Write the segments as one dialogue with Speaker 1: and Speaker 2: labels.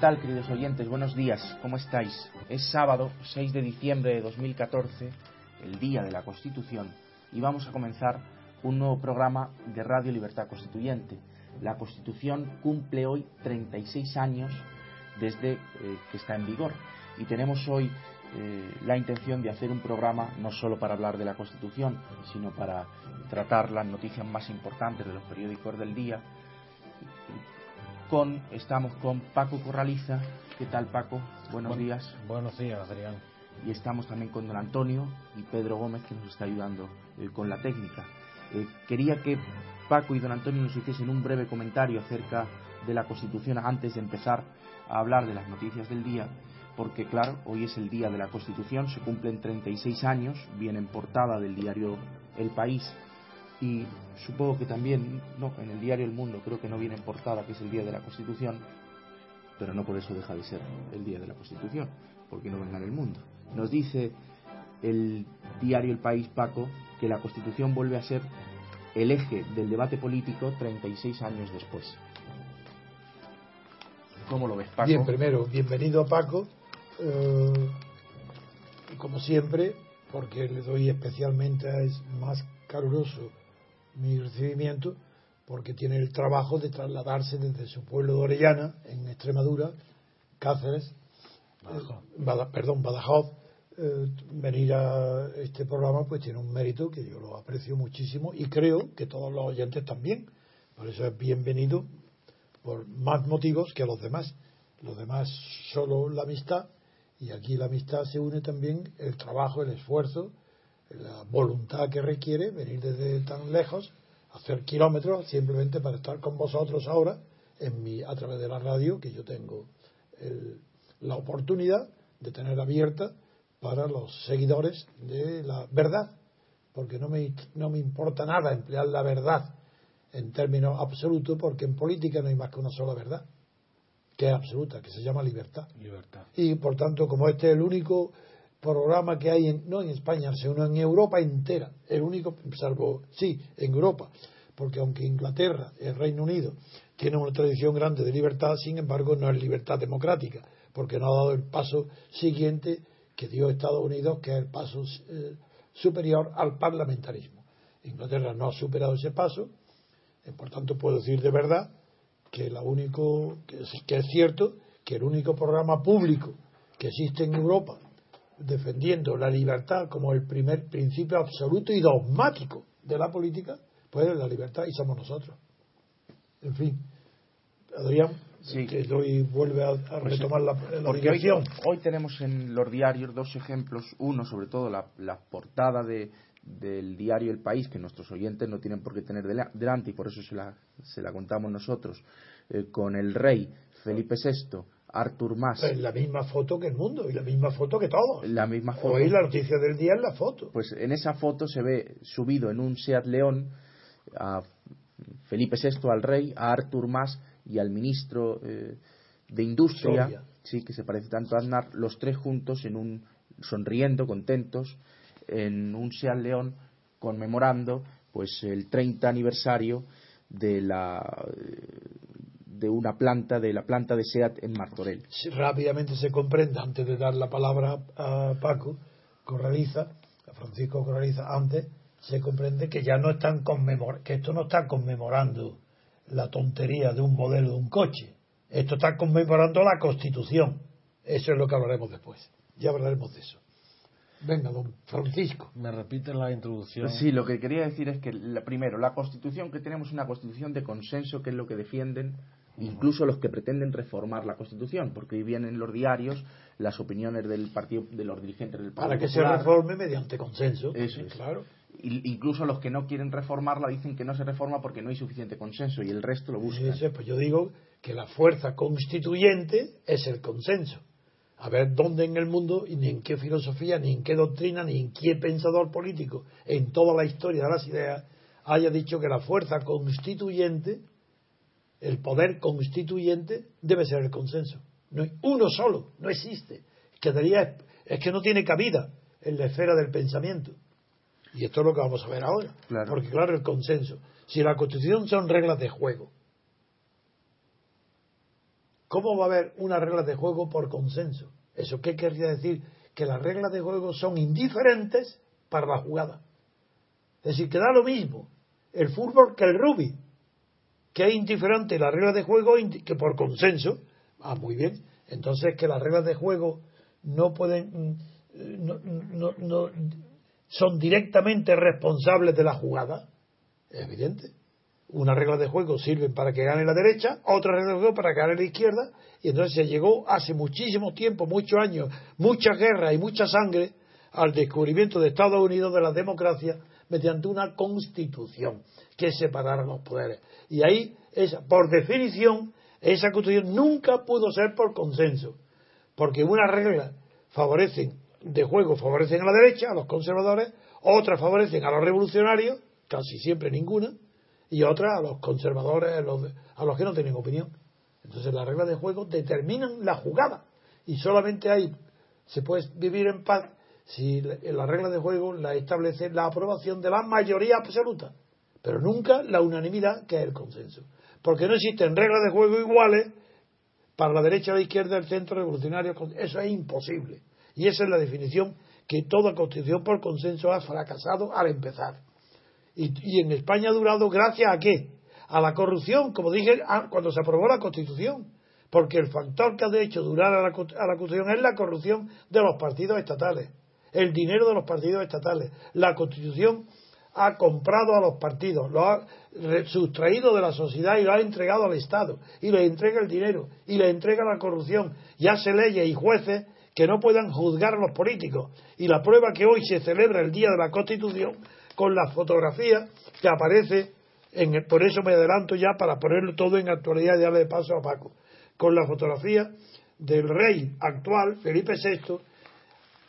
Speaker 1: Tal, queridos oyentes? Buenos días, ¿cómo estáis? Es sábado, 6 de diciembre de 2014, el Día de la Constitución, y vamos a comenzar un nuevo programa de Radio Libertad Constituyente. La Constitución cumple hoy 36 años desde eh, que está en vigor y tenemos hoy eh, la intención de hacer un programa no solo para hablar de la Constitución, sino para tratar las noticias más importantes de los periódicos del día con, estamos con Paco Corraliza. ¿Qué tal, Paco? Buenos días.
Speaker 2: Buenos días, Adrián.
Speaker 1: Y estamos también con don Antonio y Pedro Gómez, que nos está ayudando eh, con la técnica. Eh, quería que Paco y don Antonio nos hiciesen un breve comentario acerca de la Constitución antes de empezar a hablar de las noticias del día, porque claro, hoy es el día de la Constitución, se cumplen 36 años, viene en portada del diario El País y supongo que también no, en el diario El Mundo creo que no viene en portada que es el Día de la Constitución, pero no por eso deja de ser el Día de la Constitución, porque no venga en el mundo. Nos dice el diario El País, Paco, que la Constitución vuelve a ser el eje del debate político 36 años después. ¿Cómo lo ves, Paco?
Speaker 2: Bien, primero, bienvenido a Paco. Eh, como siempre, porque le doy especialmente es más caluroso mi recibimiento porque tiene el trabajo de trasladarse desde su pueblo de Orellana, en Extremadura, Cáceres, eh, perdón, Badajoz, eh, venir a este programa pues tiene un mérito que yo lo aprecio muchísimo y creo que todos los oyentes también. Por eso es bienvenido por más motivos que los demás. Los demás solo la amistad y aquí la amistad se une también el trabajo, el esfuerzo, la voluntad que requiere venir desde tan lejos, hacer kilómetros simplemente para estar con vosotros ahora en mi, a través de la radio que yo tengo la oportunidad de tener abierta para los seguidores de la verdad, porque no me, no me importa nada emplear la verdad en términos absolutos, porque en política no hay más que una sola verdad, que es absoluta, que se llama libertad.
Speaker 1: libertad.
Speaker 2: Y por tanto, como este es el único programa que hay, no en España, sino en Europa entera. El único, salvo, sí, en Europa. Porque aunque Inglaterra, el Reino Unido, tiene una tradición grande de libertad, sin embargo no es libertad democrática, porque no ha dado el paso siguiente que dio Estados Unidos, que es el paso eh, superior al parlamentarismo. Inglaterra no ha superado ese paso, y por tanto puedo decir de verdad que, la único, que es cierto que el único programa público que existe en Europa defendiendo la libertad como el primer principio absoluto y dogmático de la política, pues la libertad y somos nosotros. En fin, Adrián, sí. que hoy vuelve a, pues retomar la, la
Speaker 1: hoy, tenemos en los diarios dos ejemplos. Uno, sobre todo, la, portada de, del diario El País, que nuestros oyentes no tienen por qué tener delante y por eso se la, se la contamos nosotros, eh, con el rey Felipe VI Artur Mas.
Speaker 2: Es la misma foto que el mundo y la misma foto que todos.
Speaker 1: La misma foto.
Speaker 2: Hoy la noticia del día es la foto.
Speaker 1: Pues en esa foto se ve subido en un Seat León a Felipe VI, al rey, a Artur Mas y al ministro eh, de Industria, sí, que se parece tanto a Aznar, los tres juntos en un sonriendo, contentos, en un Seat León conmemorando pues el 30 aniversario de la de una planta, de la planta de SEAT en Martorell.
Speaker 2: rápidamente se comprende, antes de dar la palabra a Paco Corraliza, a Francisco Corraliza, antes se comprende que ya no están conmemorando, que esto no está conmemorando la tontería de un modelo de un coche, esto está conmemorando la Constitución. Eso es lo que hablaremos después. Ya hablaremos de eso. Venga, don Francisco.
Speaker 3: ¿Me repite la introducción?
Speaker 1: Sí, lo que quería decir es que, primero, la Constitución que tenemos es una Constitución de consenso, que es lo que defienden incluso los que pretenden reformar la Constitución, porque hoy vienen en los diarios las opiniones del partido, de los dirigentes del
Speaker 2: Partido Para que se reforme mediante consenso.
Speaker 1: Eso es. Claro. incluso los que no quieren reformarla dicen que no se reforma porque no hay suficiente consenso y el resto lo buscan.
Speaker 2: pues yo digo que la fuerza constituyente es el consenso a ver dónde en el mundo, y ni en qué filosofía, ni en qué doctrina, ni en qué pensador político, en toda la historia de las ideas, haya dicho que la fuerza constituyente, el poder constituyente, debe ser el consenso. No hay uno solo, no existe. Quedaría, es que no tiene cabida en la esfera del pensamiento. Y esto es lo que vamos a ver ahora. Porque claro, el consenso. Si la constitución son reglas de juego, ¿Cómo va a haber unas reglas de juego por consenso? ¿Eso qué querría decir? Que las reglas de juego son indiferentes para la jugada. Es decir, que da lo mismo el fútbol que el rugby, que es indiferente la regla de juego que por consenso. Ah, muy bien. Entonces que las reglas de juego no pueden, mm, no, no, no son directamente responsables de la jugada. Es evidente una regla de juego sirven para que gane la derecha, otra regla de juego para que gane la izquierda, y entonces se llegó hace muchísimo tiempo, muchos años, mucha guerra y mucha sangre al descubrimiento de Estados Unidos de la democracia mediante una constitución que separara los poderes. Y ahí, por definición, esa constitución nunca pudo ser por consenso, porque unas reglas favorecen de juego favorecen a la derecha, a los conservadores, otras favorecen a los revolucionarios, casi siempre ninguna, y otras a los conservadores, a los, a los que no tienen opinión. Entonces las reglas de juego determinan la jugada y solamente hay se puede vivir en paz si las reglas de juego la establece la aprobación de la mayoría absoluta, pero nunca la unanimidad que es el consenso, porque no existen reglas de juego iguales para la derecha, la izquierda, el centro revolucionario, eso es imposible. Y esa es la definición que toda constitución por consenso ha fracasado al empezar. Y, en España ha durado gracias a qué? A la corrupción, como dije cuando se aprobó la Constitución. Porque el factor que ha hecho durar a la Constitución es la corrupción de los partidos estatales, el dinero de los partidos estatales. La Constitución ha comprado a los partidos, lo ha sustraído de la sociedad y lo ha entregado al Estado, y le entrega el dinero, y le entrega la corrupción, y hace leyes y jueces que no puedan juzgar a los políticos. Y la prueba que hoy se celebra el Día de la Constitución con la fotografía que aparece, en por eso me adelanto ya para ponerlo todo en actualidad, ya le paso a Paco, con la fotografía del rey actual, Felipe VI,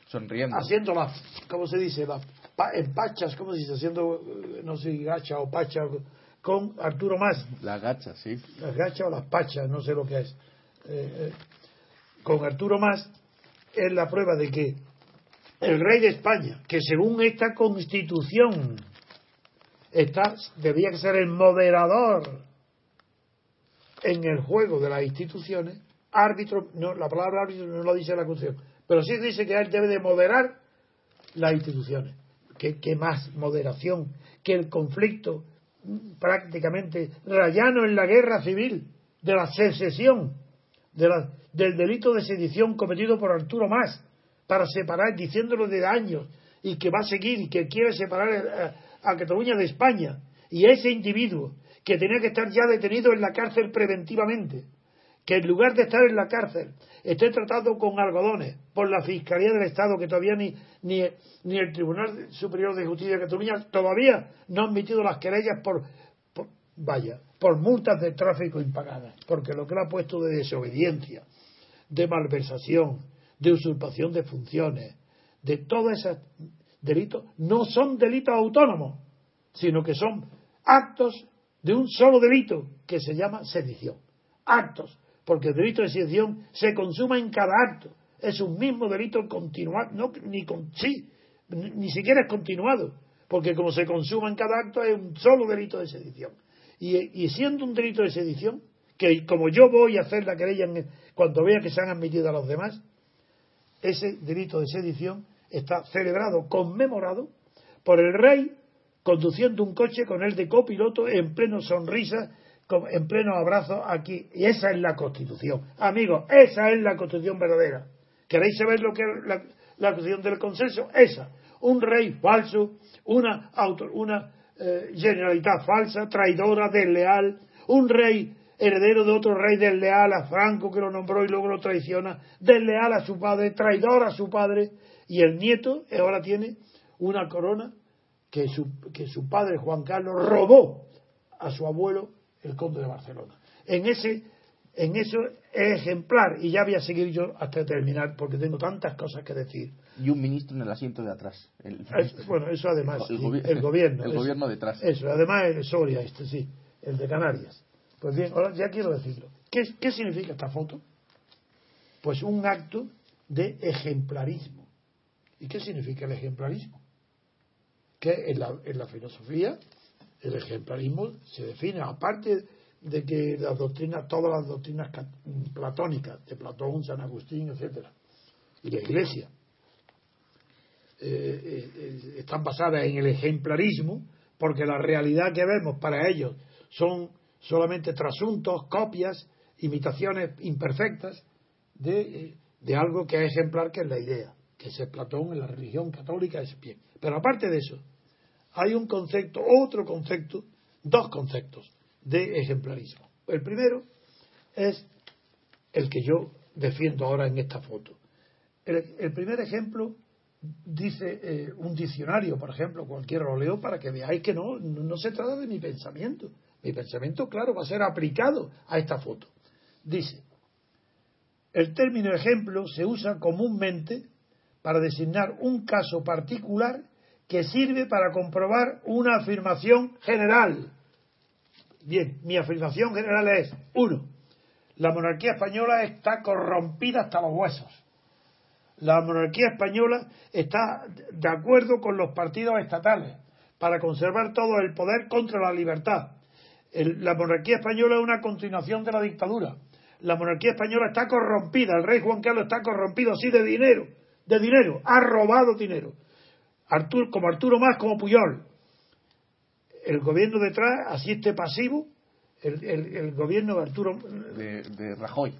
Speaker 1: sonriendo,
Speaker 2: haciendo las, ¿cómo se dice? Las empachas, ¿cómo se dice? Haciendo, eh, no sé, gacha o pacha, con Arturo Más.
Speaker 1: Las gachas, sí.
Speaker 2: Las gachas o las pachas, no sé lo que es. Eh, eh, con Arturo Más es la prueba de que el rey de España, que según esta constitución está, debía ser el moderador en el juego de las instituciones, árbitro, no, la palabra árbitro no lo dice la constitución, pero sí dice que él debe de moderar las instituciones. ¿Qué, más moderación que el conflicto prácticamente rayano en la guerra civil, de la secesión, de del delito de sedición cometido por Arturo Más, para separar, diciéndolo de años, y que va a seguir y que quiere separar eh, a, Cataluña de España. Y ese individuo que tenía que estar ya detenido en la cárcel preventivamente, que en lugar de estar en la cárcel esté tratado con algodones por la Fiscalía del Estado, que todavía ni, ni, ni el Tribunal Superior de Justicia de Cataluña todavía no ha admitido las querellas por, por, vaya, por multas de tráfico impagadas, porque lo que le ha puesto de desobediencia, de malversación, de usurpación de funciones, de todos esos delitos, no son delitos autónomos, sino que son actos de un solo delito que se llama sedición. Actos, porque el delito de sedición se consuma en cada acto. Es un mismo delito continuado, no, ni con, sí, ni, siquiera es continuado, porque como se consuma en cada acto es un solo delito de sedición. Y, siendo un delito de sedición, que como yo voy a hacer la querella cuando vea que se han admitido a los demás, ese delito de sedición está celebrado, conmemorado por el rey conduciendo un coche con él de copiloto en pleno sonrisa, en pleno abrazo aquí. Y esa es la Constitución. Amigos, esa es la Constitución verdadera. ¿Queréis saber lo que es la, Constitución del consenso? Esa. Un rey falso, una, auto, una eh, generalidad falsa, traidora, desleal, un rey heredero de otro rey desleal a Franco que lo nombró y luego lo traiciona, desleal a su padre, traidor a su padre, y el nieto ahora tiene una corona que su, que su padre Juan Carlos robó a su abuelo, el conde de Barcelona. En ese en eso es ejemplar y ya voy a seguir yo hasta terminar porque tengo tantas cosas que decir.
Speaker 1: Y un ministro en el asiento de atrás.
Speaker 2: bueno, eso además, el,
Speaker 1: gobierno.
Speaker 2: El
Speaker 1: gobierno detrás.
Speaker 2: Eso, además el Soria, este sí, el de Canarias. Pues bien, ahora ya quiero decirlo. ¿Qué, qué significa esta foto? Pues un acto de ejemplarismo. ¿Y qué significa el ejemplarismo? que en la, en la filosofía el ejemplarismo se define, aparte de que las doctrinas, todas las doctrinas platónicas, de Platón, San Agustín, etcétera, y la Iglesia, eh, eh, eh, están basadas en el ejemplarismo, porque la realidad que vemos para ellos son solamente trasuntos, copias, imitaciones imperfectas de, de algo que es ejemplar, que es la idea, que es el Platón en la religión católica, es bien. Pero aparte de eso, hay un concepto, otro concepto, dos conceptos de ejemplarismo. El primero es el que yo defiendo ahora en esta foto. El, primer ejemplo dice eh, un diccionario, por ejemplo, cualquiera lo leo para que veáis que no, no se trata de mi pensamiento. Mi pensamiento, claro, va a ser aplicado a esta foto. Dice, el término ejemplo se usa comúnmente para designar un caso particular que sirve para comprobar una afirmación general. Bien, mi afirmación general es, uno, la monarquía española está corrompida hasta los huesos. La monarquía española está de acuerdo con los partidos estatales para conservar todo el poder contra la libertad. la monarquía española es una continuación de la dictadura. La monarquía española está corrompida. El rey Juan Carlos está corrompido, sí, de dinero. De dinero. Ha robado dinero Arturo, como Arturo más como Puyol. El gobierno detrás asiste pasivo, el, gobierno de Arturo.
Speaker 1: De, Rajoy.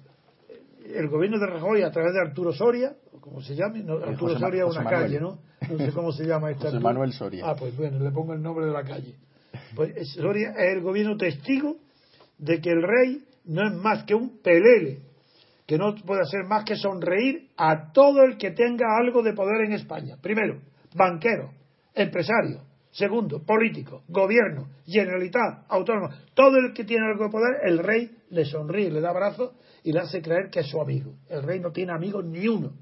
Speaker 2: El gobierno de Rajoy a través de Arturo Soria, como se llame, Arturo Soria es una calle, ¿no? No sé cómo se llama esta.
Speaker 1: José Manuel Soria.
Speaker 2: Ah, pues bueno, le pongo el nombre de la calle. Pues Soria es el gobierno testigo de que el rey no es más que un pelele, que no puede hacer más que sonreír a todo el que tenga algo de poder en España. Primero, banquero, empresario, segundo, político, gobierno, generalidad, autónomo, todo el que tiene algo de poder, el rey le sonríe, le da abrazos y le hace creer que es su amigo. El rey no tiene amigos ni uno.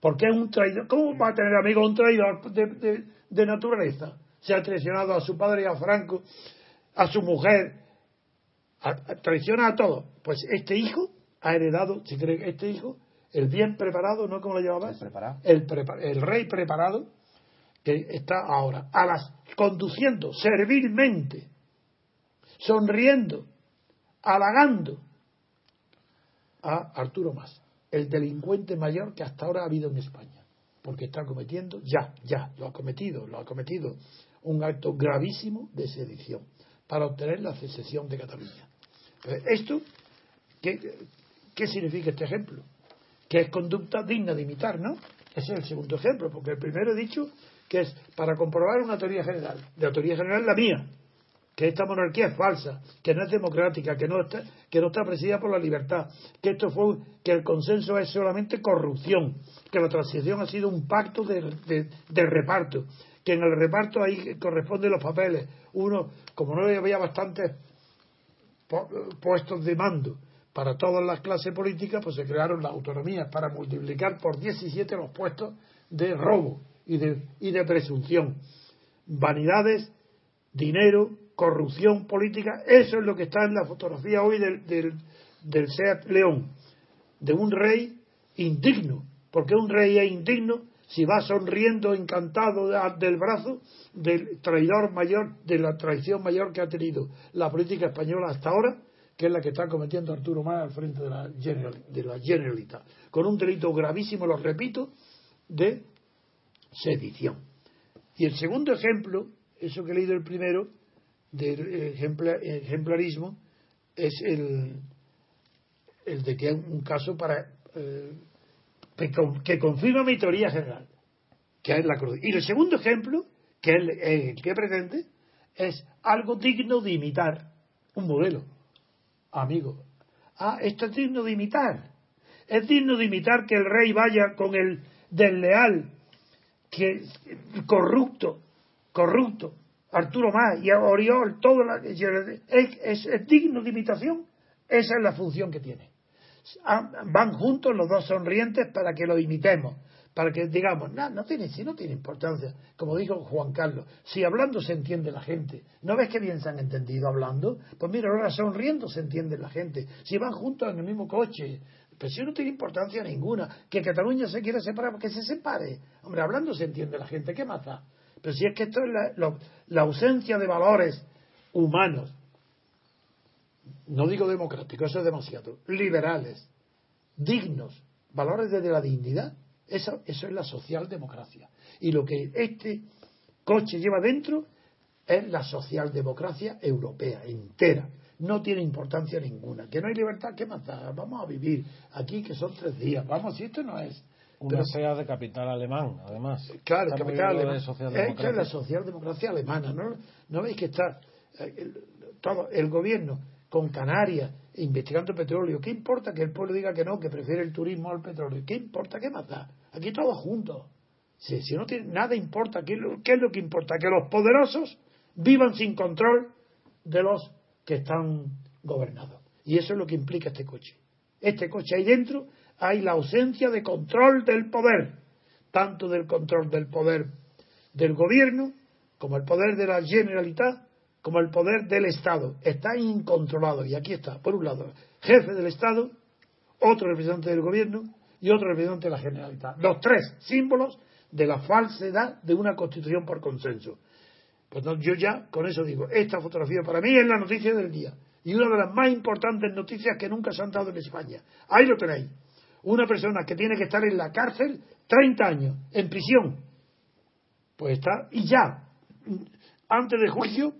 Speaker 2: Porque es un traidor. ¿Cómo va a tener amigos un traidor de, naturaleza? Se ha traicionado a su padre y a Franco, a su mujer, traiciona a todos. Pues este hijo ha heredado, se cree que este hijo, el bien preparado, ¿no? ¿Cómo lo llamabas? El, el rey preparado, que está ahora, a las, conduciendo servilmente, sonriendo, halagando a Arturo Mas, el delincuente mayor que hasta ahora ha habido en España, porque está cometiendo, ya, ya, lo ha cometido, lo ha cometido, un acto gravísimo de sedición para obtener la secesión de Cataluña. esto, ¿qué, ¿qué significa este ejemplo? Que es conducta digna de imitar, ¿no? Ese es el segundo ejemplo, porque el primero he dicho que es para comprobar una teoría general. De la teoría general la mía, que esta monarquía es falsa, que no es democrática, que no está, que no está presidida por la libertad, que esto fue, que el consenso es solamente corrupción, que la transición ha sido un pacto de, reparto, que en el reparto ahí corresponden los papeles. Uno, como no había bastantes puestos de mando para todas las clases políticas, pues se crearon las autonomías para multiplicar por 17 los puestos de robo y de, y de presunción. Vanidades, dinero, corrupción política, eso es lo que está en la fotografía hoy del, del, Seat León, de un rey indigno. porque un rey es indigno? Si va sonriendo, encantado del brazo del traidor mayor, de la traición mayor que ha tenido la política española hasta ahora, que es la que está cometiendo Arturo Más al frente de la, de la Generalitat, con un delito gravísimo, lo repito, de sedición. Y el segundo ejemplo, eso que he leído el primero, del ejemplarismo, es el, el de que es un caso para eh, que, confirma mi teoría general, que es la cruz. Y el segundo ejemplo, que es el, que pretende, es algo digno de imitar, un modelo, amigo. Ah, esto es digno de imitar. Es digno de imitar que el rey vaya con el desleal, que corrupto, corrupto, Arturo Más y Oriol, todo la, es, digno de imitación. Esa es la función que tiene. Ah, van juntos los dos sonrientes para que lo imitemos, para que digamos, no tiene, si no tiene importancia, como dijo Juan Carlos, si hablando se entiende la gente, ¿no ves que bien se han entendido hablando? Pues mira, ahora sonriendo se entiende la gente, si van juntos en el mismo coche, pues si no tiene importancia ninguna, que Cataluña se quiera separar, que se separe, hombre, hablando se entiende la gente, ¿qué más? Pero si es que esto es la ausencia de valores humanos, no digo democráticos, eso es demasiado, liberales, dignos, valores desde la dignidad, eso es la socialdemocracia. Y lo que este coche lleva dentro es la socialdemocracia europea entera. No tiene importancia ninguna. Que no hay libertad, ¿qué más da? Vamos a vivir aquí, que son tres días. Vamos, si esto no es.
Speaker 3: Una sea de capital alemán, además.
Speaker 2: Claro, capital alemán. Es que la socialdemocracia alemana. ¿No, no veis que está eh, todo el gobierno con Canarias, investigando petróleo. ¿Qué importa que el pueblo diga que no, que prefiere el turismo al petróleo? ¿Qué importa? ¿Qué más da? Aquí todos juntos. Si, si no tiene nada importa, ¿qué, ¿qué es lo que importa? Que los poderosos vivan sin control de los que están gobernados. Y eso es lo que implica este coche. Este coche ahí dentro hay la ausencia de control del poder, tanto del control del poder del gobierno como el poder de la generalidad como el poder del Estado. Está incontrolado. Y aquí está, por un lado, jefe del Estado, otro representante del gobierno y otro representante de la Generalitat. Los tres símbolos de la falsedad de una constitución por consenso. Pues yo ya con eso digo, esta fotografía para mí es la noticia del día y una de las más importantes noticias que nunca se han dado en España. Ahí lo tenéis. Una persona que tiene que estar en la cárcel 30 años, en prisión. Pues está, y ya, antes de juicio,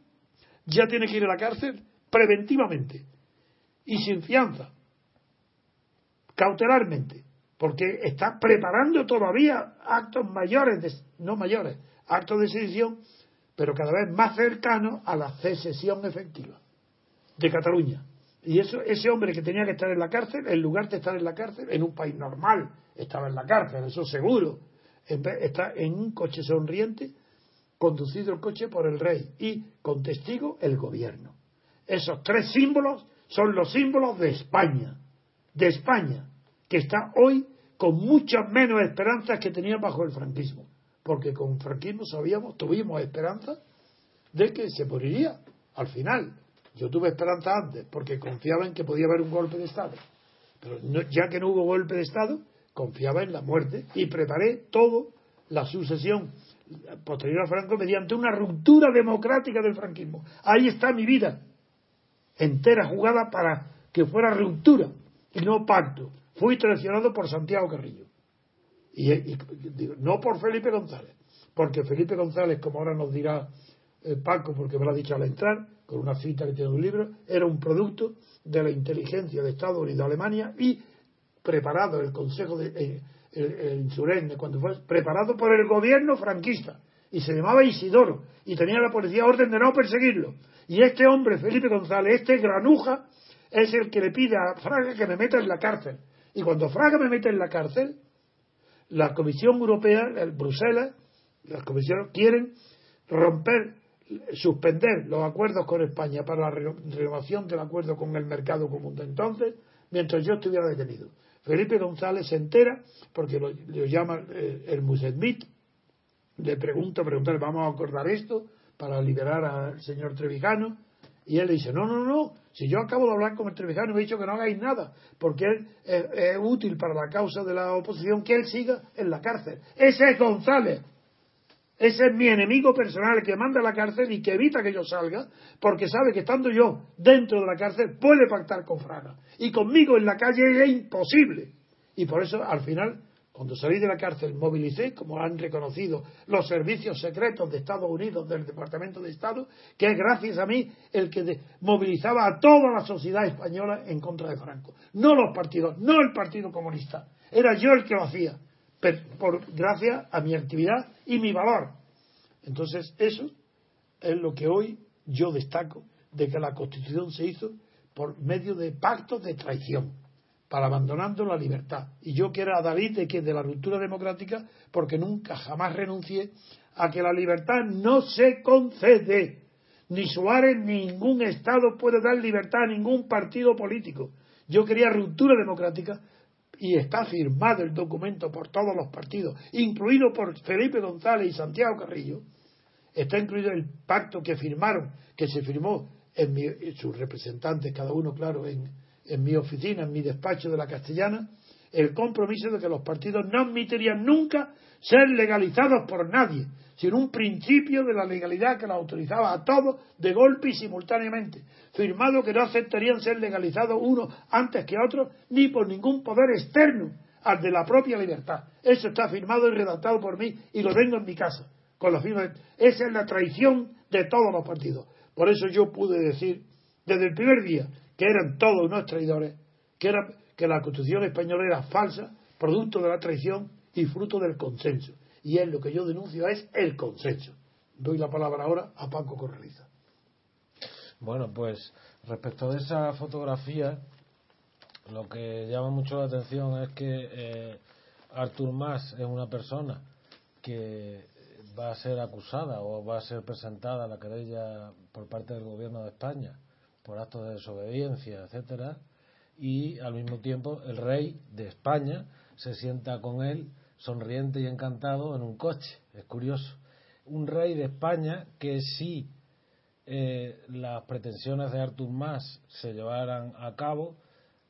Speaker 2: ya tiene que ir a la cárcel preventivamente y sin fianza, cautelarmente, porque está preparando todavía actos mayores, no mayores, actos de sedición, pero cada vez más cercanos a la secesión efectiva de Cataluña. Y eso, ese hombre que tenía que estar en la cárcel, en lugar de estar en la cárcel, en un país normal, estaba en la cárcel, eso seguro, está en un coche sonriente conducido el coche por el rey y con testigo el gobierno. Esos tres símbolos son los símbolos de España, de España, que está hoy con muchas menos esperanzas que tenía bajo el franquismo, porque con franquismo sabíamos, tuvimos esperanza de que se moriría al final. Yo tuve esperanza antes, porque confiaba en que podía haber un golpe de Estado. Pero ya que no hubo golpe de Estado, confiaba en la muerte y preparé todo la sucesión posterior a Franco mediante una ruptura democrática del franquismo. Ahí está mi vida, entera jugada para que fuera ruptura y no pacto. Fui traicionado por Santiago Carrillo. Y, no por Felipe González, porque Felipe González, como ahora nos dirá eh, Paco, porque me lo ha dicho al entrar, con una cita que tiene un libro, era un producto de la inteligencia de Estados Unidos, Alemania y preparado el Consejo de, eh, cuando fue preparado por el gobierno franquista, y se llamaba Isidoro, y tenía la policía orden de no perseguirlo. Y este hombre, Felipe González, este granuja, es el que le pide a Fraga que me meta en la cárcel. Y cuando Fraga me mete en la cárcel, la Comisión Europea, el Bruselas, las comisiones quieren romper, suspender los acuerdos con España para la renovación del acuerdo con el mercado común de entonces, mientras yo estuviera detenido. Felipe González se entera porque lo, llama eh, el Musedmit, le pregunta, preguntar, vamos a acordar esto para liberar al señor Trevijano, y él le dice, no, no, no, si yo acabo de hablar con el Trevijano y me he dicho que no hagáis nada, porque él es, útil para la causa de la oposición, que él siga en la cárcel. Ese es González. Ese es mi enemigo personal que manda a la cárcel y que evita que yo salga, porque sabe que estando yo dentro de la cárcel puede pactar con Fraga. Y conmigo en la calle es imposible. Y por eso, al final, cuando salí de la cárcel, movilicé, como han reconocido los servicios secretos de Estados Unidos, del Departamento de Estado, que es gracias a mí el que movilizaba a toda la sociedad española en contra de Franco. No los partidos, no el Partido Comunista. Era yo el que lo hacía por, gracias a mi actividad y mi valor. Entonces, eso es lo que hoy yo destaco de que la Constitución se hizo por medio de pactos de traición, para abandonando la libertad. Y yo quiero a David de que de la ruptura democrática, porque nunca jamás renuncié a que la libertad no se concede. Ni Suárez, ni ningún Estado puede dar libertad a ningún partido político. Yo quería ruptura democrática y está firmado el documento por todos los partidos, incluido por Felipe González y Santiago Carrillo, está incluido el pacto que firmaron, que se firmó en, sus representantes, cada uno, claro, en, en mi oficina, en mi despacho de la Castellana, el compromiso de que los partidos no admitirían nunca ser legalizados por nadie, sino un principio de la legalidad que los autorizaba a todos de golpe y simultáneamente, firmado que no aceptarían ser legalizados unos antes que otros, ni por ningún poder externo al de la propia libertad. Eso está firmado y redactado por mí y lo tengo en mi casa, con la firma. Esa es la traición de todos los partidos. Por eso yo pude decir desde el primer día que eran todos unos traidores, que, era, que la Constitución española era falsa, producto de la traición y fruto del consenso y es lo que yo denuncio es el consenso. Doy la palabra ahora a Paco Corraliza.
Speaker 3: Bueno, pues respecto de esa fotografía, lo que llama mucho la atención es que eh, Artur Mas es una persona que va a ser acusada o va a ser presentada a la querella por parte del gobierno de España por actos de desobediencia, etcétera, y al mismo tiempo el rey de España se sienta con él sonriente y encantado en un coche. Es curioso. Un rey de España que si eh, las pretensiones de Artur Mas se llevaran a cabo,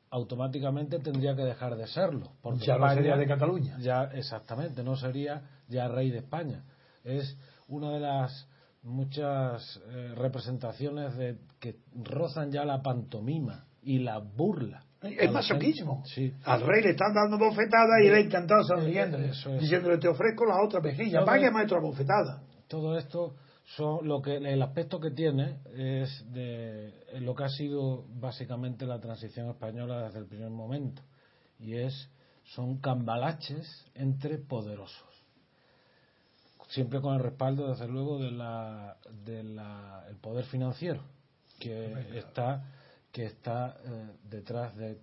Speaker 3: automáticamente tendría que dejar de serlo.
Speaker 2: Porque ya no sería de Cataluña.
Speaker 3: Ya, exactamente, no sería ya rey de España. Es una de las muchas eh, representaciones de, que rozan ya la pantomima y la burla.
Speaker 2: Es masoquismo. Al rey le están dando bofetadas y él encantado sonriendo, diciéndole te ofrezco la otra mejilla, pague maestro bofetada.
Speaker 3: Todo esto son lo que el aspecto que tiene es de lo que ha sido básicamente la transición española desde el primer momento. Y es son cambalaches entre poderosos siempre con el respaldo desde luego de la del poder financiero que está que está eh, detrás de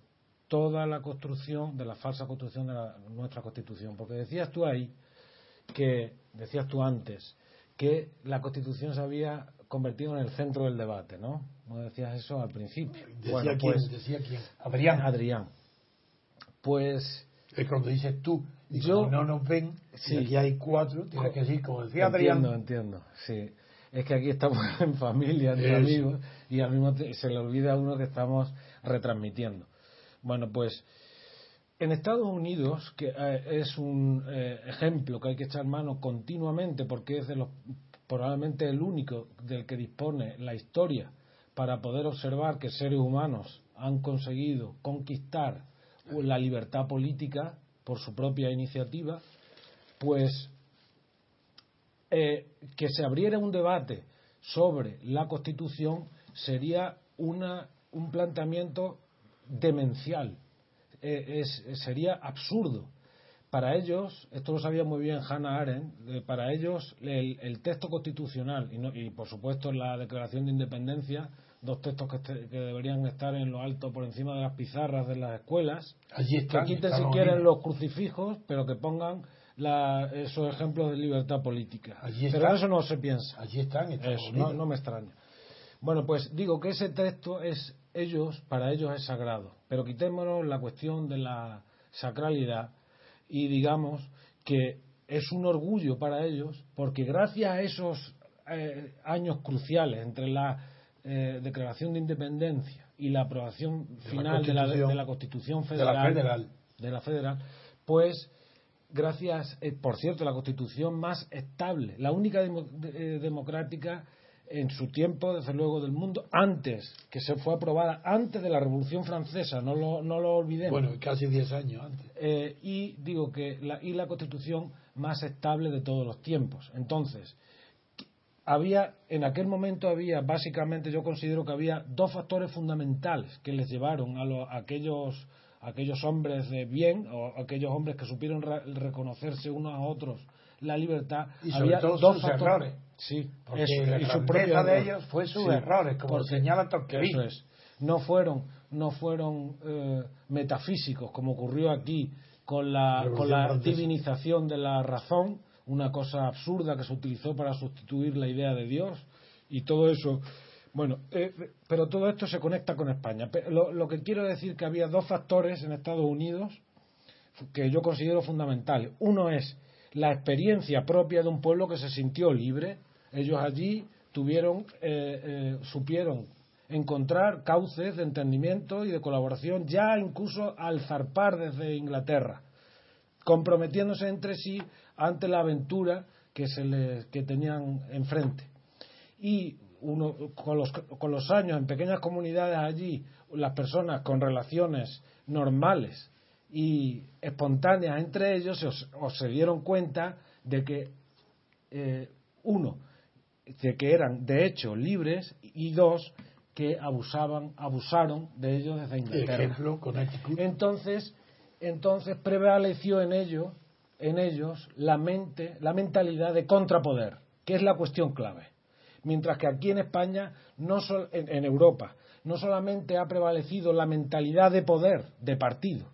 Speaker 3: toda la construcción, de la falsa construcción de nuestra Constitución. Porque decías tú ahí, que decías tú antes, que la Constitución se había convertido en el centro del debate, ¿no? No decías eso al principio.
Speaker 2: Decía bueno, quién, pues, decía quién. Adrián.
Speaker 3: Adrián. Pues.
Speaker 2: Es cuando dices tú, yo no nos ven, si aquí hay cuatro, tienes que decir, como decía
Speaker 3: Adrián. Entiendo, entiendo, sí es que aquí estamos en familia, entre amigos, y al mismo se le olvida a uno que estamos retransmitiendo. Bueno, pues en Estados Unidos, que eh, es un eh, ejemplo que hay que echar mano continuamente porque es de los, probablemente el único del que dispone la historia para poder observar que seres humanos han conseguido conquistar la libertad política por su propia iniciativa, pues eh, que se abriera un debate sobre la Constitución sería una, un planteamiento demencial, eh, sería absurdo. Para ellos, esto lo sabía muy bien Hannah Arendt, eh, para ellos el, texto constitucional y, por supuesto la Declaración de Independencia, dos textos que, que, deberían estar en lo alto por encima de las pizarras de las escuelas,
Speaker 2: Allí
Speaker 3: que quiten si quieren los crucifijos, pero que pongan esos ejemplos de libertad política. Pero eso no se piensa.
Speaker 2: Allí están.
Speaker 3: Eso, no, me extraña. Bueno, pues digo que ese texto es ellos, para ellos es sagrado. Pero quitémonos la cuestión de la sacralidad y digamos que es un orgullo para ellos porque gracias a esos eh, años cruciales entre la eh, declaración de independencia y la aprobación final de la, de la Constitución federal,
Speaker 2: federal,
Speaker 3: de la federal, pues gracias, eh, por cierto, la constitución más estable, la única eh, democrática en su tiempo, desde luego, del mundo, antes, que se fue aprobada antes de la Revolución Francesa, no lo, no lo olvidemos.
Speaker 2: Bueno, casi 10 años antes.
Speaker 3: Eh, y digo que la, y la constitución más estable de todos los tiempos. Entonces, había, en aquel momento había, básicamente yo considero que había dos factores fundamentales que les llevaron a, aquellos, aquellos hombres de bien, o aquellos hombres que supieron reconocerse unos a otros la libertad.
Speaker 2: Y sobre todo dos sus errores.
Speaker 3: Sí,
Speaker 2: porque y su propia de ellos fue sus errores, como señala Tocqueville.
Speaker 3: Eso es. No fueron, no fueron eh, metafísicos, como ocurrió aquí con la, con la divinización de la razón, una cosa absurda que se utilizó para sustituir la idea de Dios y todo eso. Bueno, eh, pero todo esto se conecta con España. Lo, lo, que quiero decir que había dos factores en Estados Unidos que yo considero fundamentales. Uno es la experiencia propia de un pueblo que se sintió libre. Ellos allí tuvieron, eh, eh, supieron encontrar cauces de entendimiento y de colaboración ya incluso al zarpar desde Inglaterra, comprometiéndose entre sí ante la aventura que, se les, que tenían enfrente. Y uno, con, los, con los años, en pequeñas comunidades allí, las personas con relaciones normales y espontáneas entre ellos, o, se dieron cuenta de que, eh, uno, de que eran de hecho libres y dos, que abusaban, abusaron de ellos desde Inglaterra.
Speaker 2: Ejemplo,
Speaker 3: entonces, entonces prevaleció en ellos en ellos la mente, la mentalidad de contrapoder, que es la cuestión clave. Mientras que aquí en España, no en, Europa, no solamente ha prevalecido la mentalidad de poder, de partido,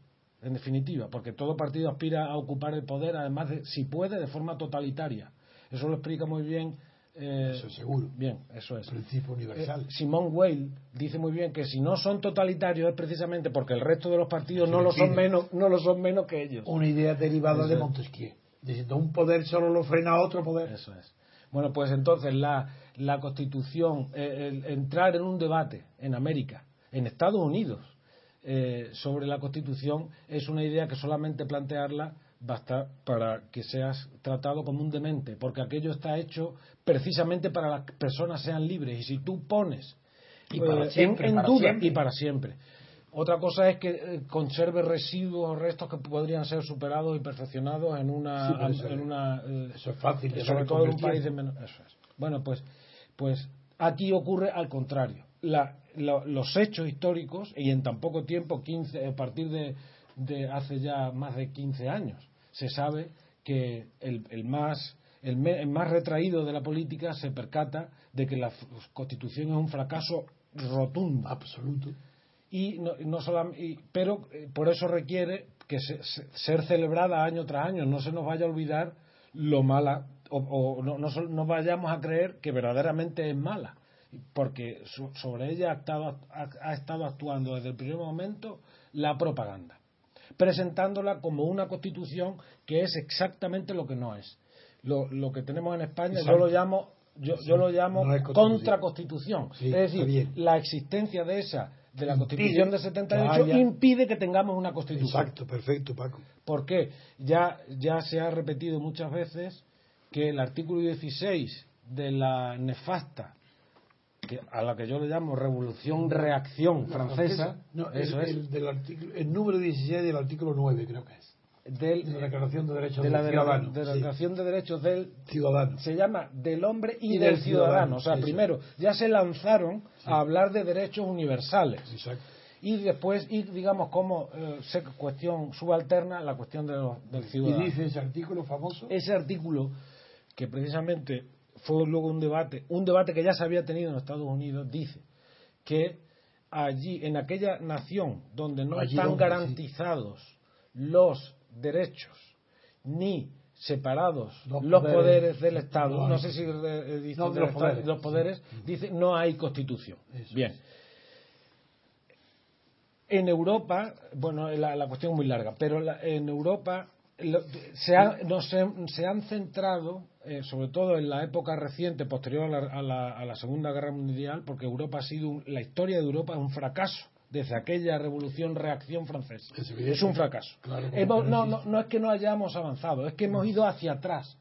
Speaker 3: en definitiva, porque todo partido aspira a ocupar el poder, además de, si puede, de forma totalitaria. Eso lo explica muy bien.
Speaker 2: Eh, eso seguro.
Speaker 3: Bien, eso es.
Speaker 2: Principio universal.
Speaker 3: Eh, Simón Weil dice muy bien que si no son totalitarios es precisamente porque el resto de los partidos no lo son menos, no lo son menos que ellos.
Speaker 2: Una idea derivada de Montesquieu, diciendo un poder solo lo frena otro poder.
Speaker 3: Eso es. Bueno, pues entonces la, la Constitución, eh, entrar en un debate en América, en Estados Unidos, sobre la Constitución es una idea que solamente plantearla basta para que seas tratado como un demente, porque aquello está hecho precisamente para que las personas sean libres. Y si tú pones
Speaker 2: y para eh, siempre, en, duda
Speaker 3: y para siempre. Otra cosa es que eh, conserve residuos o restos que podrían ser superados y perfeccionados en una. en una
Speaker 2: eso es fácil,
Speaker 3: sobre todo en un país de menos. Eso es. Bueno, pues, pues aquí ocurre al contrario. La, los hechos históricos, y en tan poco tiempo, 15, a partir de, de, hace ya más de 15 años, se sabe que el, el más el, más retraído de la política se percata de que la constitución es un fracaso rotundo.
Speaker 2: Absoluto.
Speaker 3: Y no, no pero eh, por eso requiere que ser celebrada año tras año. No se nos vaya a olvidar lo mala, o, no, no, vayamos a creer que verdaderamente es mala porque sobre ella ha estado, ha, estado actuando desde el primer momento la propaganda, presentándola como una constitución que es exactamente lo que no es. Lo, lo que tenemos en España yo lo llamo yo, yo lo llamo contraconstitución. es decir, la existencia de esa de la Constitución de 78 impide que tengamos una Constitución.
Speaker 2: Exacto, perfecto, Paco.
Speaker 3: ¿Por qué? Ya, ya se ha repetido muchas veces que el artículo 16 de la nefasta a la que yo le llamo revolución-reacción francesa.
Speaker 2: No, eso el, es. del artículo, el número 16 del artículo 9, creo que es.
Speaker 3: Del,
Speaker 2: de la Declaración de Derechos
Speaker 3: de
Speaker 2: del Ciudadano.
Speaker 3: De la Declaración de Derechos del
Speaker 2: Ciudadano.
Speaker 3: Se llama del hombre y, del, ciudadano. O sea, primero, ya se lanzaron a hablar de derechos universales.
Speaker 2: Exacto.
Speaker 3: Y después, y digamos, como eh, cuestión subalterna, la cuestión de del ciudadano.
Speaker 2: ¿Y dice ese artículo famoso?
Speaker 3: Ese artículo, que precisamente fue luego un debate, un debate que ya se había tenido en Estados Unidos, dice que allí, en aquella nación donde no están garantizados los derechos ni separados los, poderes, del Estado, no, sé si dice los, poderes. dice no hay constitución. Bien. En Europa, bueno, la, cuestión es muy larga, pero en Europa se, no, se, han centrado, eh, sobre todo en la época reciente, posterior a la, Segunda Guerra Mundial, porque Europa ha sido, la historia de Europa es un fracaso desde aquella revolución reacción francesa.
Speaker 2: Es
Speaker 3: un fracaso.
Speaker 2: Claro,
Speaker 3: Hemos- no,
Speaker 2: no
Speaker 3: no, es que no hayamos avanzado, es que hemos ido hacia atrás.